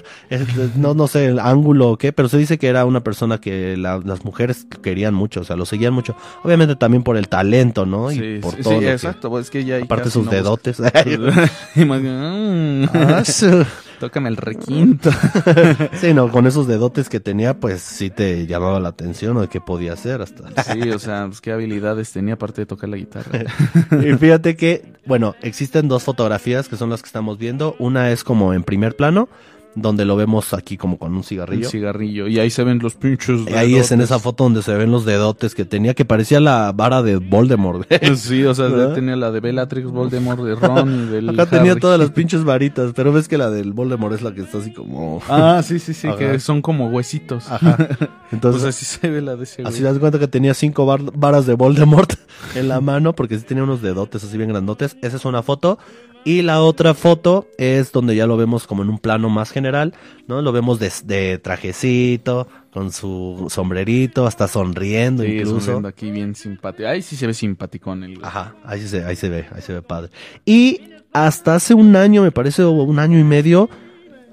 no, no sé el ángulo o qué, pero se dice que era una persona que la- las mujeres querían mucho, o sea, lo seguían mucho. Obviamente también por el talento, ¿no? Y Sí, por sí, todo. sí, que- exacto. pues, es que ya aparte sus no dedotes. mm, Ah, su- Tócame el requinto. sí, no, con esos dedotes que tenía, pues sí te llamaba la atención o de qué podía hacer hasta. Sí, o sea, pues qué habilidades tenía aparte de tocar la guitarra. Y fíjate que, bueno, existen dos fotografías que son las que estamos viendo. Una es como en primer plano, donde lo vemos aquí como con un Un cigarrillo. cigarrillo. Y ahí se ven los pinchos. Y ahí es en dedotes. esa foto donde se ven los dedotes que tenía, que parecía la vara de Voldemort. Sí, o sea, ¿Verdad? tenía la de Bellatrix, Voldemort, de Ron y del Acá tenía todas las pinches varitas, pero ves que la del Voldemort es la que está así como... Ah, sí, sí, sí, Ajá. que son como huesitos. Ajá. Entonces Entonces, así se ve la de ese así das cuenta que tenía cinco varas de Voldemort en la mano, porque sí tenía unos dedotes así bien grandotes. Esa es una foto. Y la otra foto es donde ya lo vemos como en un plano más general, ¿no? Lo vemos de, de trajecito, con su sombrerito, hasta sonriendo Sí, incluso. sonriendo aquí bien simpático. Ahí sí se ve simpaticón el. Ajá, ahí se, ahí se ve, ahí se ve padre. Y hasta hace un año, me parece, o un año y medio,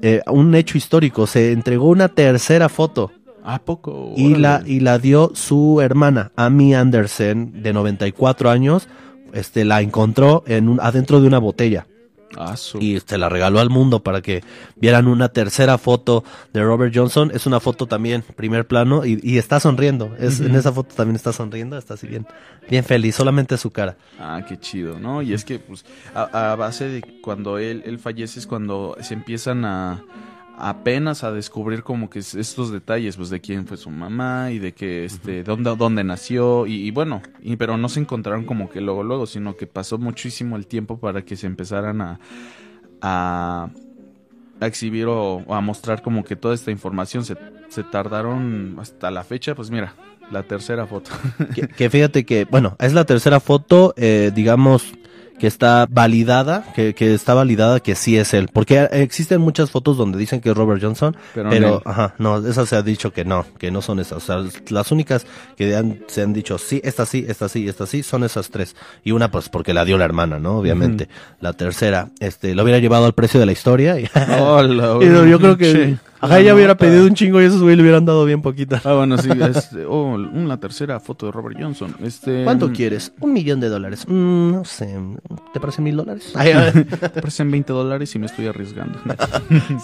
eh, un hecho histórico, se entregó una tercera foto ¿A poco? y la, y la dio su hermana, Amy Anderson, de 94 años, este, la encontró en un, adentro de una botella Ah, y se la regaló al mundo para que vieran una tercera foto de Robert Johnson. Es una foto también, primer plano, y, y está sonriendo. Es, En esa foto también está sonriendo, está así bien, bien feliz, solamente su cara. Ah, qué chido, ¿no? Y es que, pues, a, a base de cuando él, él fallece es cuando se empiezan a apenas a descubrir como que es- estos detalles, pues, de quién fue su mamá y de que, este, dónde, dónde nació y, y bueno, y, pero no se encontraron como que luego, luego, sino que pasó muchísimo el tiempo para que se empezaran a, a, a exhibir o, o a mostrar como que toda esta información se, se tardaron hasta la fecha, pues mira, la tercera foto. Que, que fíjate que, bueno, es la tercera foto, eh, digamos, que está validada, que, que está validada que sí es él. Porque existen muchas fotos donde dicen que es Robert Johnson, Pero pero, no él. ajá, no, esas se ha dicho que no, que no son esas. O sea, las únicas que han- se han dicho sí, esta sí, esta sí, esta sí, son esas tres. Y una, pues, porque la dio la hermana, ¿no? Obviamente. La tercera, este, lo hubiera llevado al precio de la historia. Y, y no, yo creo que, ajá, ella hubiera pedido un chingo y esos güey le hubieran dado bien poquita. Ah, bueno, sí, este, oh, una tercera foto de Robert Johnson. Este, ¿Cuánto quieres? Un millón de dólares. Mm, no sé, ¿te parece mil dólares? Te parecen 20 dólares y me estoy arriesgando.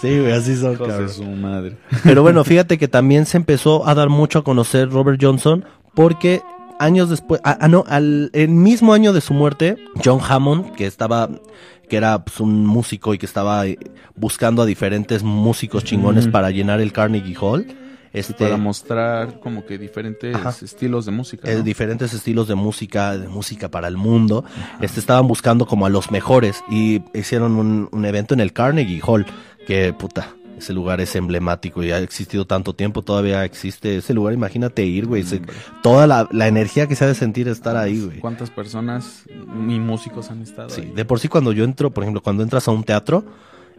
sí, güey, así son, cabrón. su madre. Pero bueno, fíjate que también se empezó a dar mucho a conocer Robert Johnson porque años después, ah, ah, no, al el mismo año de su muerte, John Hammond, que estaba, que era pues, un músico y que estaba eh, buscando a diferentes músicos chingones para llenar el Carnegie Hall, este, Para mostrar como que diferentes Ajá. estilos de música. eh, diferentes estilos de música, de música para el mundo. Este estaban buscando como a los mejores y hicieron un, un evento en el Carnegie Hall, que puta, ese lugar es emblemático y ha existido tanto tiempo, todavía existe ese lugar, imagínate ir, güey, toda la, la energía que se ha de sentir estar ahí, güey. ¿Cuántas personas y músicos han estado Sí, ahí? de por sí cuando yo entro, por ejemplo, cuando entras a un teatro,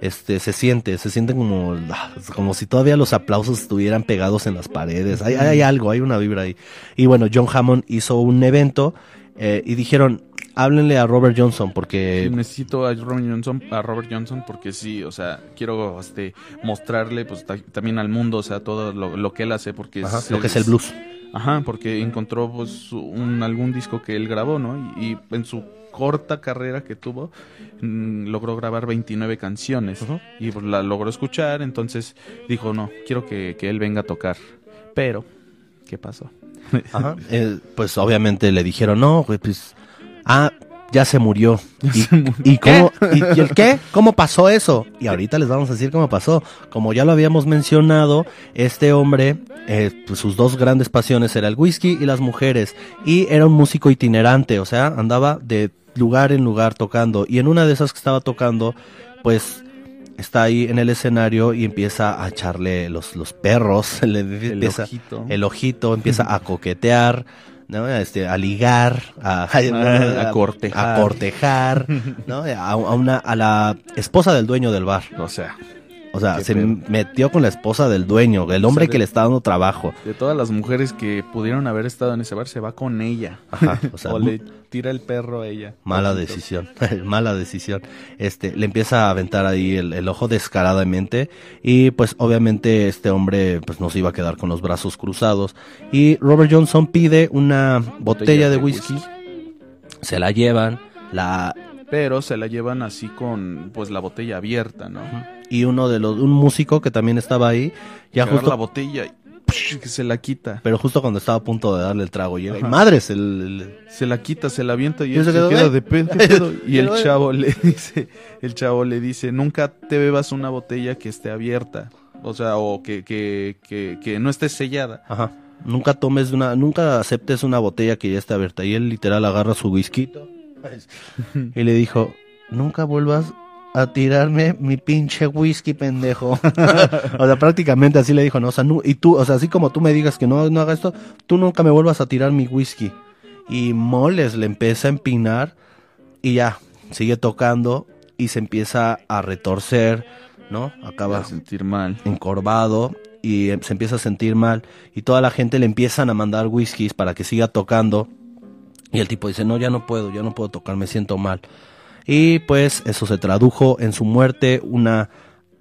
este, se siente, se siente como, ah, como si todavía los aplausos estuvieran pegados en las paredes. Hay, hay algo, hay una vibra ahí. Y bueno, John Hammond hizo un evento eh, y dijeron, háblenle a Robert Johnson porque Sí, necesito a Robert Johnson, a Robert Johnson porque sí, o sea, quiero este mostrarle pues ta- también al mundo, o sea, todo lo, lo que él hace porque ajá, lo que es el blues. Ajá, porque encontró pues un, algún disco que él grabó, ¿no? Y, y en su corta carrera que tuvo, mm, logró grabar 29 canciones y pues, la logró escuchar, entonces dijo, no, quiero que, que él venga a tocar. Pero, ¿qué pasó? Ajá. Eh, pues obviamente le dijeron, no, pues, ah, ya se murió. ¿Y, ¿y cómo? ¿Y, y el qué? ¿Cómo pasó eso? Y ahorita les vamos a decir cómo pasó. Como ya lo habíamos mencionado, este hombre, eh, pues sus dos grandes pasiones era el whisky y las mujeres. Y era un músico itinerante, o sea, andaba de lugar en lugar tocando. Y en una de esas que estaba tocando, pues está ahí en el escenario y empieza a echarle los, los perros, le El empieza, ojito. el ojito, empieza a coquetear, ¿no? Este, a ligar, a, a cortejar. a cortejar, ¿no? A, a una, a la esposa del dueño del bar. O sea, O sea, se pedo. metió con la esposa del dueño, el hombre sea, que le está dando trabajo. de todas las mujeres que pudieron haber estado en ese bar, se va con ella. Ajá, o sea, o le tira el perro a ella. Mala decisión, mala decisión. Este, le empieza a aventar ahí el, el ojo descaradamente y pues obviamente este hombre pues no se iba a quedar con los brazos cruzados y Robert Johnson pide una botella, de, whisky, se la llevan, la Pero se la llevan así con pues la botella abierta, ¿no? y uno de los un músico que también estaba ahí ya justo la botella y que se la quita. pero justo cuando estaba a punto de darle el trago y madres el, el- Se la quita, se la avienta y él se quedó, queda de pedo. Y el chavo le dice, el chavo le dice, nunca te bebas una botella que esté abierta. O sea, o que, que, que, que no esté sellada. Ajá. Nunca tomes una, nunca aceptes una botella que ya está abierta. Y él literal agarra su whisky y le dijo, nunca vuelvas a tirarme mi pinche whisky, pendejo. o sea, prácticamente así le dijo, ¿no? O sea, y tú, o sea, así como tú me digas que no, no haga esto, tú nunca me vuelvas a tirar mi whisky. Y moles le empieza a empinar y ya, sigue tocando. y se empieza a retorcer, ¿no? Acaba a sentir mal. encorvado y eh, se empieza a sentir mal y toda la gente le empiezan a mandar whiskies para que siga tocando y el tipo dice, no, ya no puedo, ya no puedo tocar, me siento mal. Y pues eso se tradujo en su muerte, una,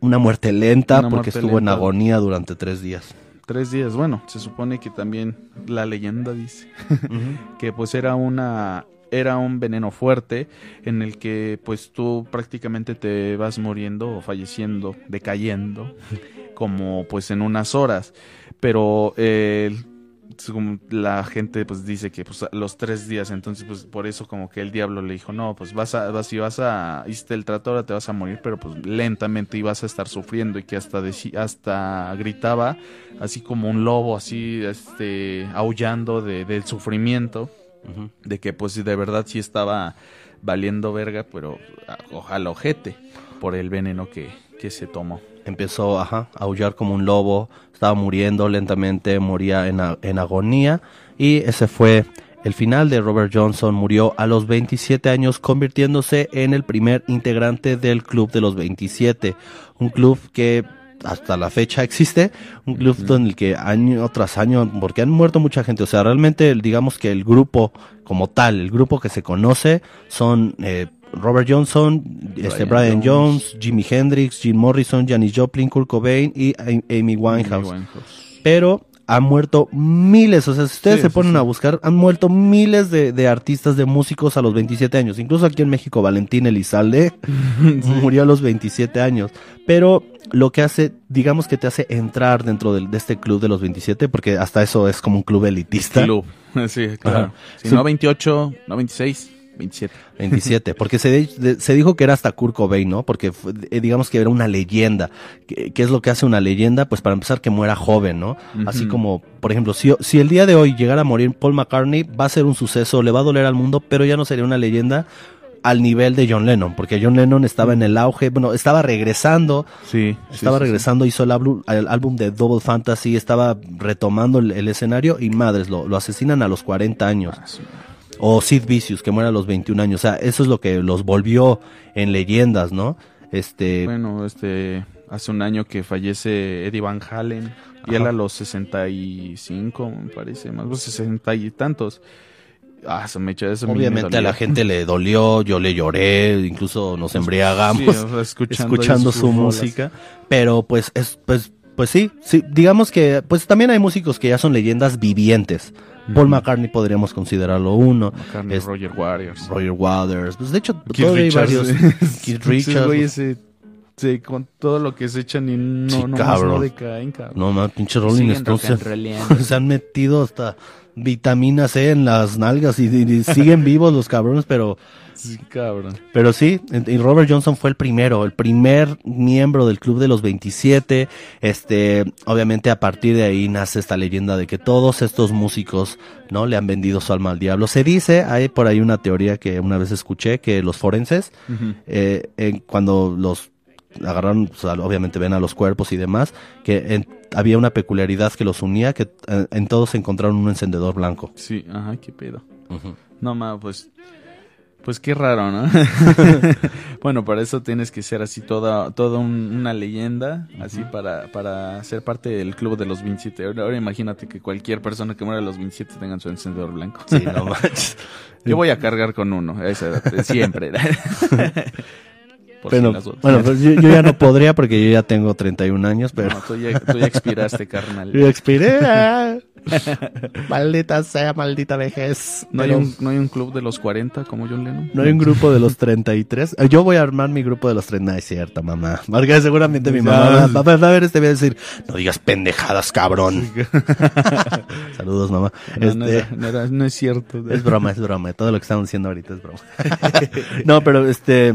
una muerte lenta Una porque muerte estuvo en agonía durante tres días. Tres días, bueno, se supone que también la leyenda dice que pues era una era un veneno fuerte en el que pues tú prácticamente te vas muriendo o falleciendo, decayendo como pues en unas horas, pero eh, según la gente pues dice que pues los tres días, entonces pues por eso como que el diablo le dijo, no, pues vas a, vas, si vas a, hiciste el trato ahora te vas a morir, pero pues lentamente ibas a estar sufriendo y que hasta, hasta gritaba así como un lobo, así, este, aullando de, del sufrimiento, de que pues de verdad sí estaba valiendo verga, pero a- ojalá ojete por el veneno que, que se tomó. Empezó ajá, a aullar como un lobo, estaba muriendo lentamente, moría en, agonía y ese fue el final de Robert Johnson. Murió a los 27 años convirtiéndose en el primer integrante del Club de los 27, un club que hasta la fecha existe, un club en el que año tras año, porque han muerto mucha gente, o sea, realmente digamos que el grupo como tal, el grupo que se conoce son eh, Robert Johnson, este, Brian Brian Jones, Jimi Hendrix, Jim Morrison, Janis Joplin, Kurt Cobain y Amy Winehouse. Winehouse. Pero han muerto miles, o sea, si ustedes Sí, se ponen sí. a buscar, han muerto miles de, de artistas, de músicos a los 27 años. Incluso aquí en México, Valentín Elizalde murió a los 27 años. Pero lo que hace, digamos que te hace entrar dentro de este club de los 27, porque hasta eso es como un club elitista. Club. Sí, claro. Ajá. Si no 28, no 26, 27. 27, porque se, de- se dijo que era hasta Kurt Cobain, ¿no? Porque fue- eh, digamos que era una leyenda. ¿Qué, qué es lo que hace una leyenda? Pues para empezar que muera joven, ¿no? Así como, por ejemplo, si, si el día de hoy llegara a morir Paul McCartney, va a ser un suceso, le va a doler al mundo, pero ya no sería una leyenda al nivel de John Lennon, porque John Lennon estaba en el auge, bueno, estaba regresando, Sí. estaba regresando, hizo el álbum, el álbum de Double Fantasy, estaba retomando el, el escenario y madres, lo, lo asesinan a los 40 años. O Sid Vicious, que muere a los 21 años. O sea, eso es lo que los volvió en leyendas, ¿no? Este, Bueno, este, hace un año que fallece Eddie Van Halen. Y él a los 65, me parece, más o 60 y tantos. Ah, se me echa eso. obviamente a la gente le dolió, yo le lloré, incluso nos embriagamos Sí, o sea, escuchando, escuchando su música. Pero pues es, pues, pues sí, sí, digamos que, pues también hay músicos que ya son leyendas vivientes. Paul. McCartney podríamos considerarlo uno. McCartney, Es- Roger Waters. Roger Waters. Pues de hecho, Keith todavía hay Richards. varios. Keith Richards. Se- con todo lo que se echan y no, Sí, no, más cabrón. no decaen, cabrón. No, más pinche Rolling Stones. se- han metido hasta vitamina C en las nalgas y, y- y siguen vivos los cabrones, pero, Sí, cabrón. pero sí, y Robert Johnson fue el primero, el primer miembro del club de los 27. Este, obviamente a partir de ahí nace esta leyenda de que todos estos músicos, ¿no? Le han vendido su alma al diablo. Se dice, hay por ahí una teoría que una vez escuché, que los forenses, eh, cuando los agarraron, o sea, obviamente ven a los cuerpos y demás, que en- había una peculiaridad que los unía, que eh, en todos encontraron un encendedor blanco. Sí, ajá, qué pedo. No, ma, pues. Pues qué raro, ¿no? bueno, para eso tienes que ser así toda, toda un- una leyenda, así para, para ser parte del club de los 27. Ahora, ahora imagínate que cualquier persona que muera a los 27 tenga su encendedor blanco. Sí, no manches. Yo voy a cargar con uno, a esa edad, siempre. Por si Pero, las dudas. bueno, pues yo, yo ya no podría porque yo ya tengo 31 años, pero No, tú, ya, tú ya expiraste, carnal. yo expiré. maldita sea, maldita vejez. ¿No hay, un, ¿No hay un club de los 40 como John Lennon? no hay un grupo de los 33. Eh, Yo voy a armar mi grupo de los 30. No es cierto, mamá. Porque seguramente mi mamá va, va- va a ver este video y decir, no digas pendejadas, cabrón. Saludos, mamá. No, no Este, era- no era- no es cierto. Es broma, es broma. Todo lo que estamos diciendo ahorita es broma. no, pero este,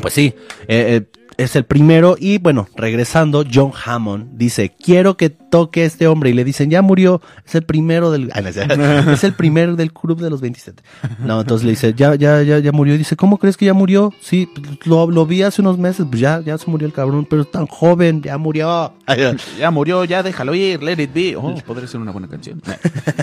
pues sí, eh, eh, es el primero. Y bueno, regresando, John Hammond dice, quiero que toque este hombre. Y le dicen, ya murió. Es el primero del, no, es el primero del club de los 27. No, entonces le dice, ya, ya, ya, ya murió. Y dice, ¿cómo crees que ya murió? Sí, lo, lo vi hace unos meses. Pues ya, ya se murió el cabrón, pero es tan joven, ya murió. Ya murió, ya déjalo ir, let it be. Oh, podría ser una buena canción.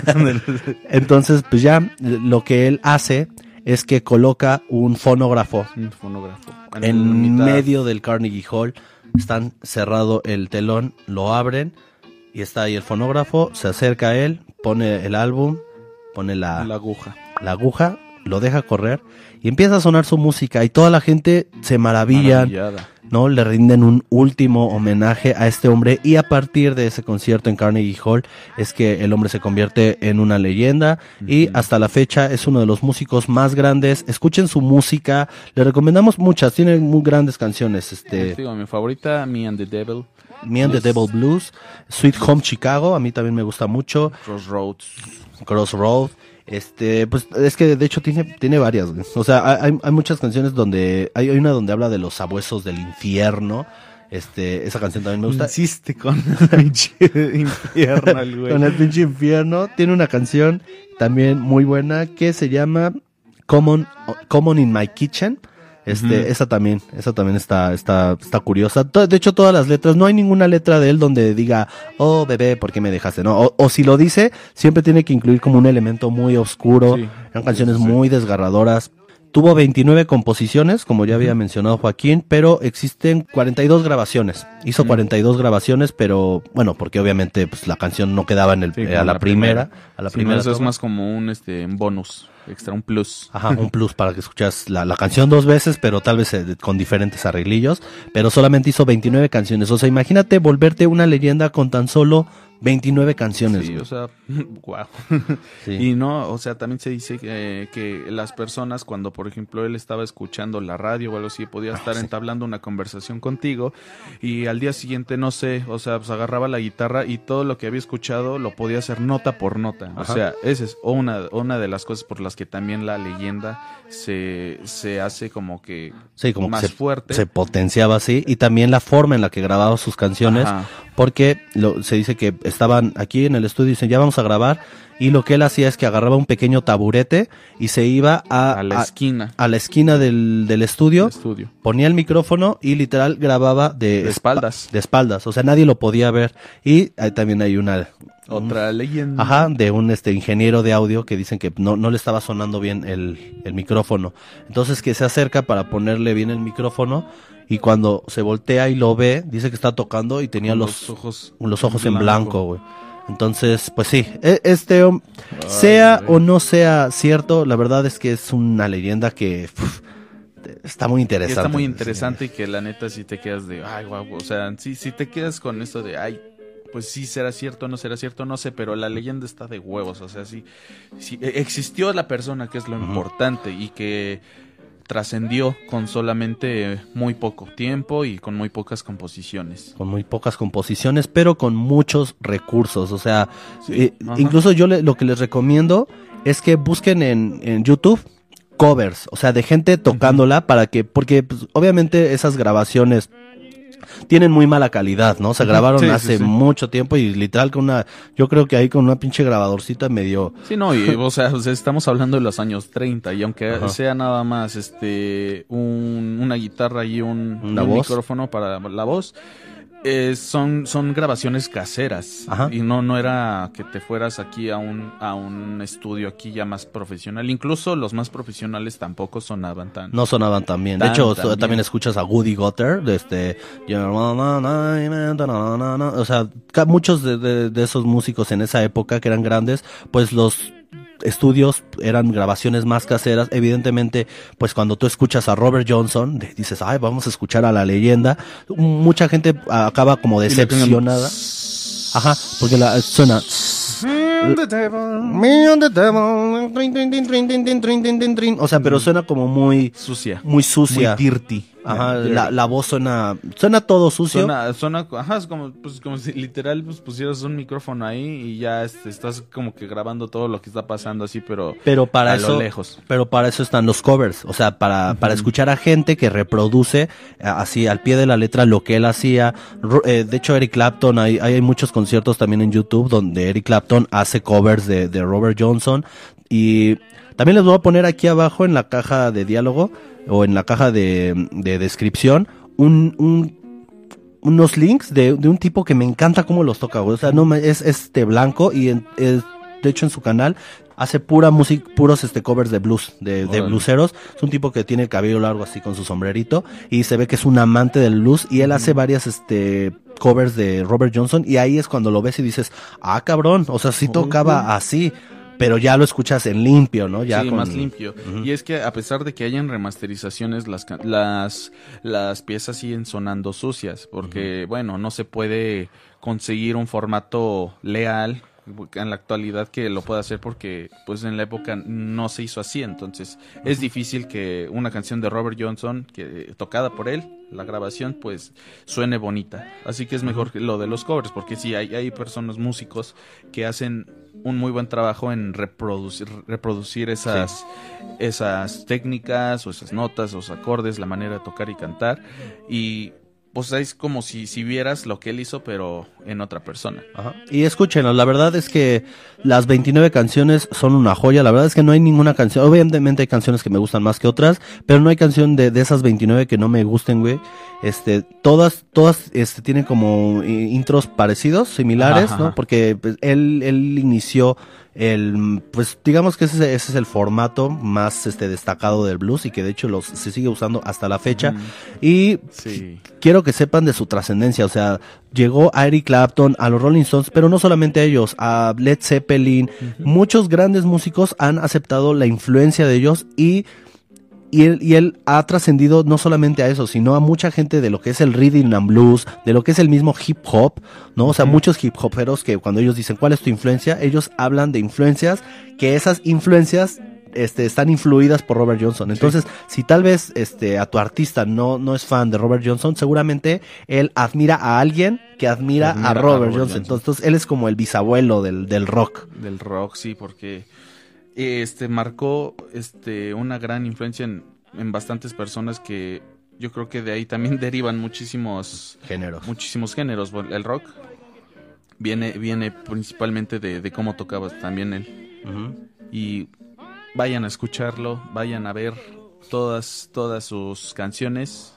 Entonces, pues ya lo que él hace es que coloca un fonógrafo Un fonógrafo. En medio del Carnegie Hall. Están cerrado el telón, lo abren y está ahí el fonógrafo. Se acerca a él, pone el álbum, pone la, La aguja. la aguja, lo deja correr y empieza a sonar su música y toda la gente se maravilla. ¿no? Le rinden un último homenaje a este hombre y a partir de ese concierto en Carnegie Hall es que el hombre se convierte en una leyenda y hasta la fecha es uno de los músicos más grandes. Escuchen su música, le recomendamos muchas, tiene muy grandes canciones, este Digo, mi favorita, Me and the Devil, Me and the Devil Blues, Sweet Home Chicago, a mí también me gusta mucho. Crossroads. Crossroad. Este, pues es que de hecho tiene, tiene varias. güey. O sea, hay, hay muchas canciones donde. Hay, hay una donde habla de los sabuesos del infierno. Este, esa canción también me gusta. Insiste con el pinche infierno, el güey. Con el pinche infierno. Tiene una canción también muy buena que se llama Common, Common in My Kitchen. Este, esa también, esa también está, está, está curiosa. De hecho, todas las letras, no hay ninguna letra de él donde diga, oh bebé, ¿por qué me dejaste? No, o, o si lo dice, siempre tiene que incluir como un elemento muy oscuro. Sí. Eran canciones Sí, muy desgarradoras. Tuvo 29 composiciones, como ya había mencionado Joaquín, pero existen 42 grabaciones. Hizo 42 grabaciones, pero bueno, porque obviamente pues, la canción no quedaba en el, Sí, eh, a la, primera, a la Sí, primera. eso es más como un, este, bonus, extra, un plus. Ajá, un plus para que escuchas la, la canción dos veces, pero tal vez eh, con diferentes arreglillos. Pero solamente hizo 29 canciones. O sea, imagínate volverte una leyenda con tan solo 29 canciones. Sí, o sea, wow. Sí. Y no, o sea, también se dice que, que las personas cuando, por ejemplo, él estaba escuchando la radio o algo así, podía estar entablando una conversación contigo y al día siguiente, no sé, o sea, pues agarraba la guitarra y todo lo que había escuchado lo podía hacer nota por nota. Ajá. O sea, esa es una, una de las cosas por las que también la leyenda se, se hace como que Sí, como más que se, fuerte. se potenciaba así. Y también la forma en la que grababa sus canciones. Ajá. Porque lo- se dice que estaban aquí en el estudio y dicen, ya vamos a grabar. Y lo que él hacía es que agarraba un pequeño taburete y se iba a, a la esquina a la esquina del, del estudio. ponía el micrófono y literal grababa de, De espa- espaldas. De espaldas, o sea, nadie lo podía ver. Y ahí también hay una... Otra leyenda. Ajá, de un este ingeniero de audio que dicen que no, no le estaba sonando bien el, el micrófono. Entonces que se acerca para ponerle bien el micrófono y cuando se voltea y lo ve, dice que está tocando y tenía Con los, ojos, los ojos en blanco, güey. Entonces, pues sí, e- este, sea güey. o no sea cierto, la verdad es que es una leyenda que está muy interesante. está muy interesante y que la neta sí te quedas de, ay, guau, o sea, sí, sí te quedas con esto de, ay, pues sí será cierto, no será cierto, no sé, pero la leyenda está de huevos, o sea, sí, sí e- existió la persona que es lo importante y que trascendió con solamente muy poco tiempo y con muy pocas composiciones. con muy pocas composiciones, pero con muchos recursos. O sea, Sí, eh, incluso yo le- lo que les recomiendo es que busquen en, en YouTube covers, o sea, de gente tocándola para que, porque pues, obviamente esas grabaciones tienen muy mala calidad, ¿no? Se grabaron sí, sí, hace sí. mucho tiempo y literal con una, yo creo que ahí con una pinche grabadorcita medio, Sí, no, y, o, sea, o sea, estamos hablando de los años 30 y aunque Ajá. sea nada más este un, una guitarra y un, Una un voz. micrófono para la voz, eh, son, son grabaciones caseras Ajá. y no, no era que te fueras aquí a un, a un estudio aquí ya más profesional. Incluso los más profesionales tampoco sonaban tan... no sonaban tan bien. De Tan, hecho, tan so- bien. también escuchas a Woody Gutter, de este, o sea, muchos de, de- de esos músicos en esa época que eran grandes, pues los estudios eran grabaciones más caseras. Evidentemente, pues cuando tú escuchas a Robert Johnson, dices, ay, vamos a escuchar a la leyenda. Mucha gente acaba como decepcionada. Ajá, porque la suena on the devil. Me on the devil. O sea, pero suena como muy sucia. Muy sucia. Muy dirty. Ajá, la, la, voz suena suena todo sucio. Suena, suena ajá, es como pues como si literal pues, pusieras un micrófono ahí y ya este, estás como que grabando todo lo que está pasando así, pero pero para a lo lejos. pero para eso están los covers, o sea, para para escuchar a gente que reproduce eh, así al pie de la letra lo que él hacía. Eh, de hecho Eric Clapton hay hay muchos conciertos también en YouTube donde Eric Clapton hace covers de, de Robert Johnson y también les voy a poner aquí abajo en la caja de diálogo o en la caja de, de descripción un, un unos links de, de un tipo que me encanta cómo los toca. O sea, no es este blanco y es- de hecho en su canal hace pura música, puros este covers de blues, de, de blueseros. Es un tipo que tiene el cabello largo así con su sombrerito y se ve que es un amante del blues y él hace varias este covers de Robert Johnson y ahí es cuando lo ves y dices, ah cabrón, o sea, sí tocaba así, pero ya lo escuchas en limpio, ¿no? Ya sí, con- más limpio. Y es que a pesar de que hayan remasterizaciones, las, las, las piezas siguen sonando sucias, porque, bueno, no se puede conseguir un formato leal en la actualidad que lo pueda hacer porque pues en la época no se hizo así. Entonces es difícil que una canción de Robert Johnson que tocada por él la grabación pues suene bonita. Así que es mejor que lo de los covers porque sí hay, hay personas músicos que hacen un muy buen trabajo en reproducir reproducir esas esas técnicas o esas notas o esos acordes la manera de tocar y cantar. Y pues es como si, si vieras lo que él hizo pero en otra persona Ajá. Y escúchenlo, la verdad es que las 29 canciones son una joya, la verdad es que no hay ninguna canción, obviamente hay canciones que me gustan más que otras, pero no hay canción de, de esas 29 que no me gusten, güey. Este, todas, todas, este, tienen como eh, intros parecidos, similares, Ajá, ¿no? Porque pues, él, él inició el, pues digamos que ese, ese es el formato más, este, destacado del blues y que de hecho los, se sigue usando hasta la fecha. Y sí quiero que sepan de su trascendencia, o sea, llegó a Eric Clapton, a los Rolling Stones, pero no solamente a ellos, a Led Zeppelin, muchos grandes músicos han aceptado la influencia de ellos y y él, y él ha trascendido no solamente a eso, sino a mucha gente de lo que es el rhythm and blues, de lo que es el mismo hip hop, ¿no? O sea, muchos hip hoperos que cuando ellos dicen cuál es tu influencia, ellos hablan de influencias, que esas influencias este, están influidas por Robert Johnson. Entonces, si tal vez este, a tu artista no, no es fan de Robert Johnson, seguramente él admira a alguien que admira, Admira a a Robert, Johnson. Johnson. Entonces, entonces, él es como el bisabuelo del, del rock. del rock, sí, porque este marcó este una gran influencia en, en bastantes personas que yo creo que de ahí también derivan muchísimos Géneros. muchísimos géneros. El rock viene viene principalmente de, de cómo tocaba también él Ujú. y vayan a escucharlo, vayan a ver todas todas sus canciones.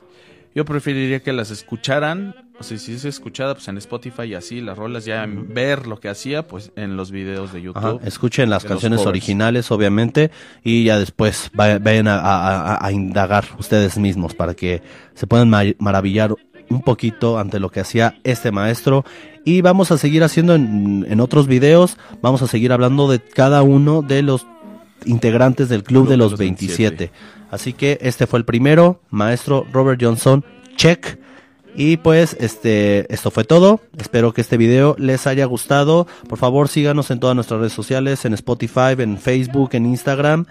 Yo preferiría que las escucharan, o sea, si es escuchada pues en Spotify y así las rolas ya en ver lo que hacía pues en los videos de Ajá, YouTube. Escuchen las canciones originales, obviamente, y ya después vaya- vayan a, a- a- indagar ustedes mismos para que se puedan ma- maravillar un poquito ante lo que hacía este maestro. Y vamos a seguir haciendo en, en otros videos, vamos a seguir hablando de cada uno de los integrantes del Club, de los 27. Así que este fue el primero, maestro Robert Johnson, check. Y pues este esto fue todo. Espero que este video les haya gustado. Por favor, síganos en todas nuestras redes sociales, en Spotify, en Facebook, en Instagram.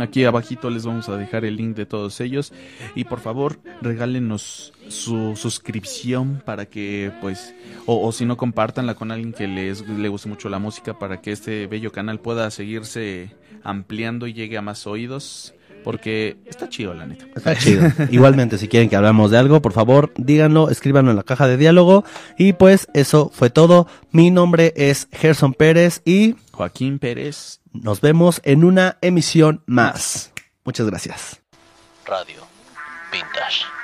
Aquí abajito les vamos a dejar el link de todos ellos y por favor regálenos su suscripción para que pues o, o si no compartanla con alguien que les le guste mucho la música para que este bello canal pueda seguirse ampliando y llegue a más oídos porque está chido la neta. Está chido. Igualmente, si quieren que hablamos de algo, por favor, díganlo, escríbanlo en la caja de diálogo. Y pues eso fue todo. Mi nombre es Gerson Pérez y Joaquín Pérez nos vemos en una emisión más. Muchas gracias. Radio Vintage.